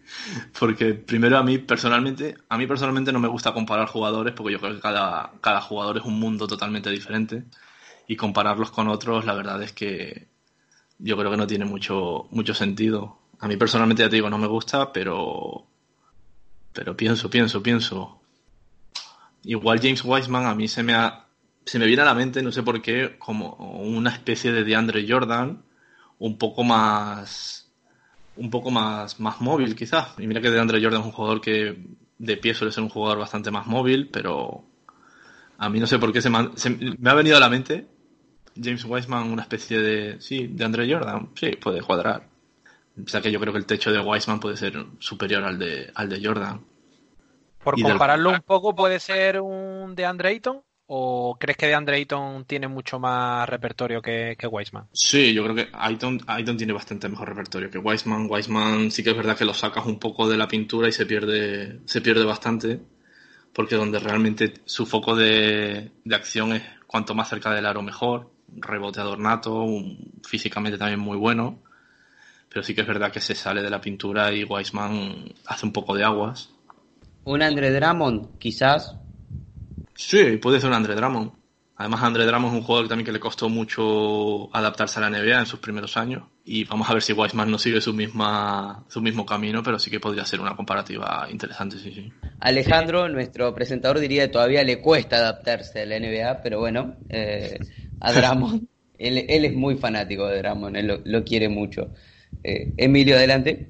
Speaker 9: porque primero a mí personalmente, a mí personalmente no me gusta comparar jugadores porque yo creo que cada, cada jugador es un mundo totalmente diferente y compararlos con otros, la verdad es que yo creo que no tiene mucho, mucho sentido. A mí personalmente ya te digo, no me gusta, pero, pero pienso, pienso, pienso. Igual James Wiseman a mí se me ha, se me viene a la mente, no sé por qué, como una especie de DeAndre Jordan, un poco más un poco más, más móvil quizás. Y mira que DeAndre Jordan es un jugador que de pie suele ser un jugador bastante más móvil, pero a mí no sé por qué se me, ha- se- me ha venido a la mente James Wiseman una especie de sí, de Andre Jordan, sí, puede cuadrar. O sea que yo creo que el techo de Wiseman puede ser superior al de al de Jordan.
Speaker 7: Por
Speaker 9: Y del-
Speaker 7: compararlo un poco, ¿puede ser un de Andre Ayton? ¿O crees que de Andre Ayton tiene mucho más repertorio que, que Wiseman?
Speaker 9: Sí, yo creo que Aiton, Aiton tiene bastante mejor repertorio que Wiseman. Wiseman sí que es verdad que lo sacas un poco de la pintura y se pierde, se pierde bastante, porque donde realmente su foco de, de acción es cuanto más cerca del aro mejor, reboteador nato, un- físicamente también muy bueno, pero sí que es verdad que se sale de la pintura y Wiseman hace un poco de aguas.
Speaker 10: Un Andre Drummond, quizás.
Speaker 9: Sí, puede ser un Andre Drummond. Además, Andre Drummond es un jugador también que le costó mucho adaptarse a la NBA en sus primeros años. Y vamos a ver si Wiseman no sigue su misma su mismo camino, pero sí que podría ser una comparativa interesante, sí, sí.
Speaker 10: Alejandro, nuestro presentador, diría que todavía le cuesta adaptarse a la NBA, pero bueno, eh, a Drummond, él, él, es muy fanático de Drummond, él lo, lo quiere mucho. Eh, Emilio, adelante.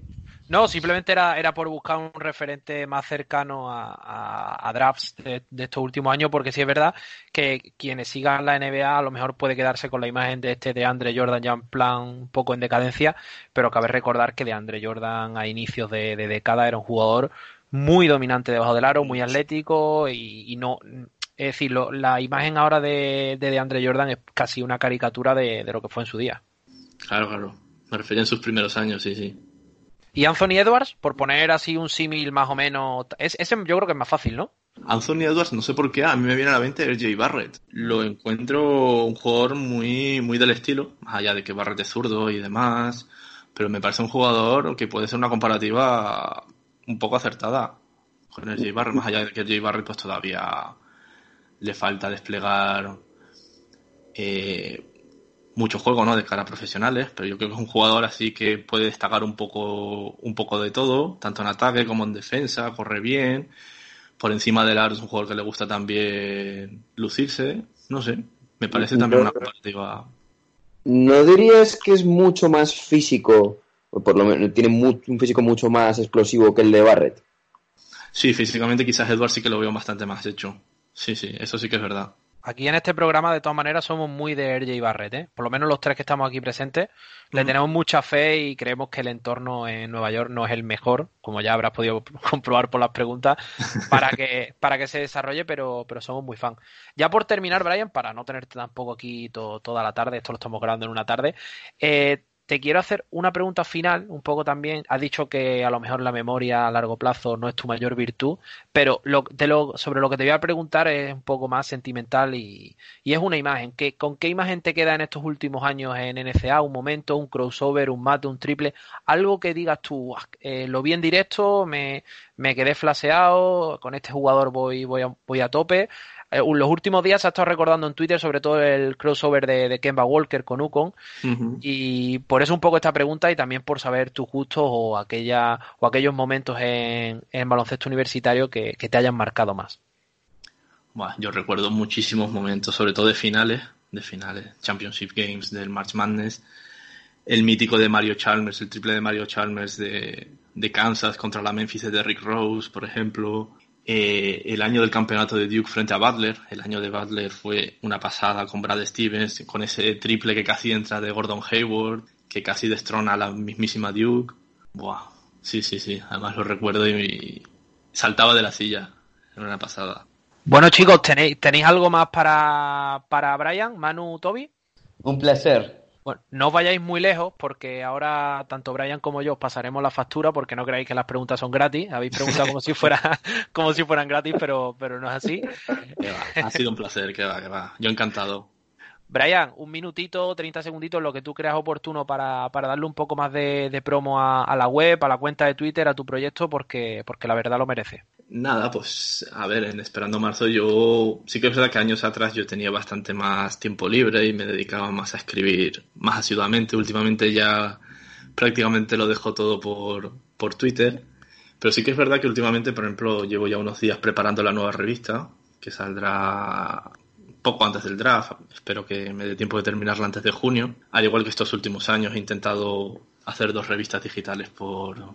Speaker 7: No, simplemente era, era por buscar un referente más cercano a, a, drafts de, estos últimos años, porque sí es verdad que quienes sigan la NBA a lo mejor puede quedarse con la imagen de este de Andre Jordan ya en plan un poco en decadencia, pero cabe recordar que de Andre Jordan a inicios de, década era un jugador muy dominante debajo del aro, muy atlético y no... Es decir, lo, la imagen ahora de, de, de Andre Jordan es casi una caricatura de, de lo que fue en su día.
Speaker 9: Claro, claro. Me refería en sus primeros años, sí, sí.
Speaker 7: Y Anthony Edwards, por poner así un símil más o menos. Es, ese yo creo que es más fácil, ¿no?
Speaker 9: Anthony Edwards, no sé por qué, a mí me viene a la mente RJ Barrett. Lo encuentro un jugador muy, muy del estilo, más allá de que Barrett es zurdo y demás. Pero me parece un jugador que puede ser una comparativa un poco acertada con RJ Barrett, más allá de que RJ Barrett pues todavía le falta desplegar eh, mucho juego, ¿no? De cara a profesionales, pero yo creo que es un jugador así que puede destacar un poco, un poco de todo, tanto en ataque como en defensa, corre bien, por encima del aro es un jugador que le gusta también lucirse, no sé, me parece también una comparativa.
Speaker 8: ¿No dirías que es mucho más físico, o por lo menos tiene un físico mucho más explosivo que el de Barrett?
Speaker 9: Sí, físicamente quizás Edward sí que lo veo bastante más hecho. Sí, sí, eso sí que es verdad.
Speaker 7: Aquí en este programa, de todas maneras, somos muy de RJ Barrett, ¿eh? Por lo menos los tres que estamos aquí presentes, le tenemos mucha fe y creemos que el entorno en Nueva York no es el mejor, como ya habrás podido comprobar por las preguntas, para que, para que se desarrolle, pero, pero somos muy fan. Ya por terminar, Brian, para no tenerte tampoco aquí to, toda la tarde, esto lo estamos grabando en una tarde, eh, te quiero hacer una pregunta final, un poco también. Has dicho que a lo mejor la memoria a largo plazo no es tu mayor virtud, pero lo, de lo, sobre lo que te voy a preguntar es un poco más sentimental y, es una imagen. ¿Qué, ¿Con qué imagen te queda en estos últimos años en NCA? ¿Un momento, un crossover, un mate, un triple? Algo que digas tú, eh, lo vi en directo, me, me quedé flaseado, con este jugador voy, voy, a, voy a tope eh, los últimos días se ha estado recordando en Twitter sobre todo el crossover de, de Kemba Walker con Ukon uh -huh. y por eso un poco esta pregunta y también por saber tus gustos o aquella o aquellos momentos en, en baloncesto universitario que, que, te hayan marcado más.
Speaker 9: Bueno, yo recuerdo muchísimos momentos, sobre todo de finales, de finales, Championship Games, del March Madness, el mítico de Mario Chalmers, el triple de Mario Chalmers de, de Kansas contra la Memphis de Rick Rose, por ejemplo, eh, el año del campeonato de Duke frente a Butler. El año de Butler fue una pasada con Brad Stevens, con ese triple que casi entra de Gordon Hayward, que casi destrona a la mismísima Duke. Buah, sí, sí, sí. Además lo recuerdo y, y saltaba de la silla. Era una pasada.
Speaker 7: Bueno, chicos, ¿tenéis, ¿tenéis algo más para, para Brian, Manu, Toby?
Speaker 10: Un placer.
Speaker 7: Bueno, no os vayáis muy lejos porque ahora tanto Brian como yo os pasaremos la factura porque no creáis que las preguntas son gratis. Habéis preguntado como si fuera como si fueran gratis, pero, pero no es así.
Speaker 9: Ha sido un placer, que va, que va. Yo encantado.
Speaker 7: Brian, un minutito, 30 segunditos, lo que tú creas oportuno para, para darle un poco más de, de promo a, a, la web, a la cuenta de Twitter, a tu proyecto, porque, porque la verdad lo merece.
Speaker 9: Nada, pues a ver, en Esperando Marzo yo sí que es verdad que años atrás yo tenía bastante más tiempo libre y me dedicaba más a escribir más asiduamente. Últimamente ya prácticamente lo dejo todo por, por Twitter. Pero sí que es verdad que últimamente, por ejemplo, llevo ya unos días preparando la nueva revista, que saldrá poco antes del draft. Espero que me dé tiempo de terminarla antes de junio. Al igual que estos últimos años, he intentado hacer dos revistas digitales por,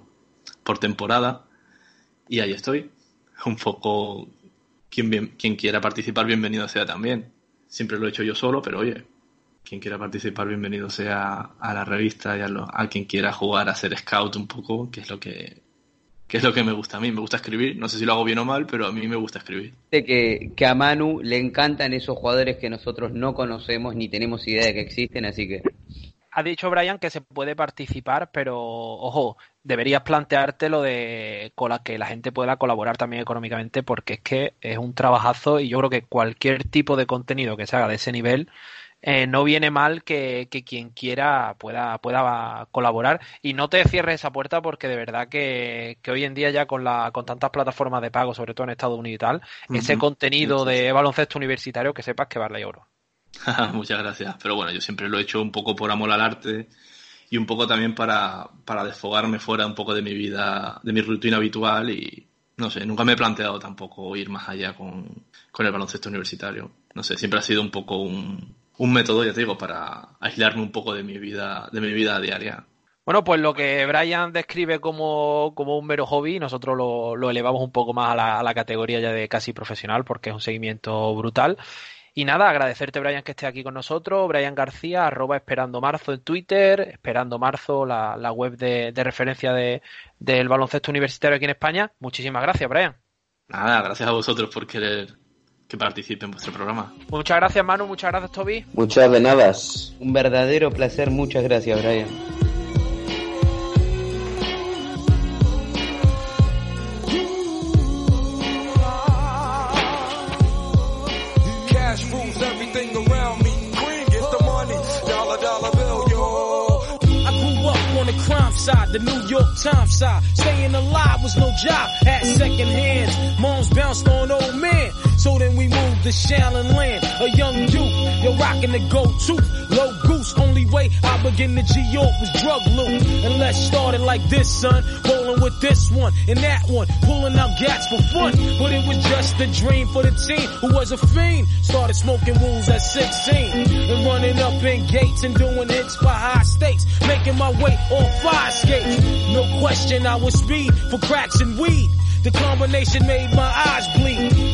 Speaker 9: por temporada. Y ahí estoy. Un poco quien, quien quiera participar, bienvenido sea también. Siempre lo he hecho yo solo, pero oye, quien quiera participar, bienvenido sea a la revista y a quien quiera jugar a ser scout un poco, que es lo que que es lo que me gusta a mí. Me gusta escribir, no sé si lo hago bien o mal, pero a mí me gusta escribir.
Speaker 10: Que, que a Manu le encantan esos jugadores que nosotros no conocemos ni tenemos idea de que existen, así que...
Speaker 7: Ha dicho Brian que se puede participar, pero ojo, deberías plantearte lo de que la gente pueda colaborar también económicamente, porque es que es un trabajazo y yo creo que cualquier tipo de contenido que se haga de ese nivel eh, no viene mal que, que, quien quiera pueda, pueda colaborar. Y no te cierres esa puerta porque de verdad que, que hoy en día ya con, la, con tantas plataformas de pago, sobre todo en Estados Unidos y tal, ese contenido de baloncesto universitario que sepas que vale oro.
Speaker 9: Muchas gracias. Pero bueno, yo siempre lo he hecho un poco por amor al arte y un poco también para, para desfogarme fuera un poco de mi vida, de mi rutina habitual y no sé, nunca me he planteado tampoco ir más allá con, con el baloncesto universitario. No sé, siempre ha sido un poco un, un método, ya te digo, para aislarme un poco de mi vida, de mi vida diaria.
Speaker 7: Bueno, pues lo que Brian describe como, como un mero hobby, nosotros lo, lo elevamos un poco más a la, a la, categoría ya de casi profesional, porque es un seguimiento brutal. Y nada, agradecerte, Brian, que esté aquí con nosotros. Brian García, arroba Esperando Marzo en Twitter, Esperando Marzo, la, la web de, de referencia de, del baloncesto universitario aquí en España. Muchísimas gracias, Brian.
Speaker 9: Nada, gracias a vosotros por querer que participe en vuestro programa.
Speaker 7: Muchas gracias, Manu. Muchas gracias, Toby.
Speaker 8: Muchas de nada.
Speaker 10: Un verdadero placer. Muchas gracias, Brian.
Speaker 2: The
Speaker 4: New York Times side. Staying alive was no job, at second hands. Moms bounced on old men. So then we moved to Shallon Land, a young youth, you're rocking the go-to, low goose, only way I begin to G-York was drug loot, and let's start it like this, son, rolling with this one, and that one, pulling out gats for fun, but it was just a dream for the team, who was a fiend, started smoking wools at 16, and running up in gates and doing hits for high stakes, making my way on fire skates, no question I was speed for cracks and weed, the combination made my eyes bleed.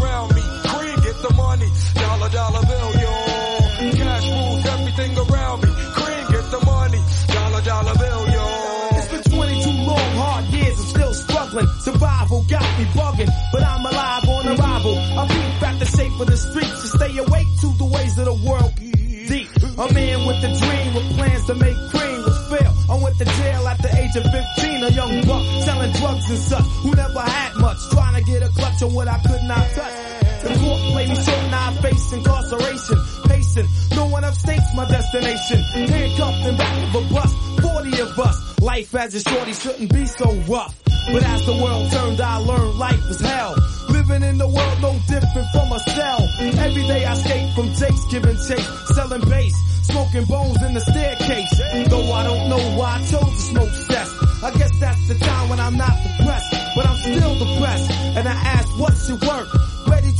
Speaker 2: Dollar, bill, yo. Cash rules everything around me. Cream, get the money. Dollar, dollar bill, yo.
Speaker 6: It's been 22 long, hard years. I'm still struggling. Survival got me bugging, but I'm alive on arrival. I beat back the shape of the streets to stay awake to the ways of the world. Deep. A man with a dream with plans to make cream was fail. I went to jail at the age of 15, a young buck selling drugs and such who never had much, trying to get a clutch on what I could not touch. The court played me short, now I face incarceration. Pacing, no one upstates my destination. Handcuffed in back of a bus, 40 of us. Life as a shorty shouldn't be so rough. But as the world turned, I learned life was hell. Living in the world no different from a cell. Every day I skate from Jake's giving chase, selling bass, smoking bones in the staircase. Though I don't know why I chose to smoke cess. I guess that's the time when I'm not depressed, but I'm still depressed. And I ask, what's your work?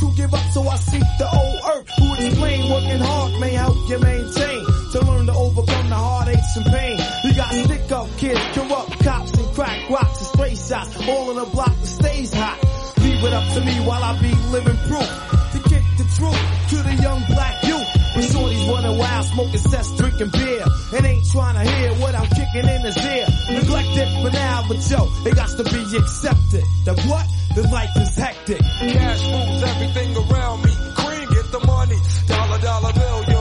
Speaker 6: To give up, so I seek the old earth who explain working hard may help you maintain. To learn to overcome the heartaches and pain. You got stick up kids, corrupt cops and crack rocks and stray shots. All in a block that stays hot. Leave it up to me while I be living proof. To kick the truth to the young black running wild, smoking cess, drinking beer. And ain't trying to hear what I'm kicking in his ear. Neglected for now, but yo, it got to be accepted. That what? The life is hectic.
Speaker 2: Cash moves everything around me. Cream, get the money. Dollar, dollar bill,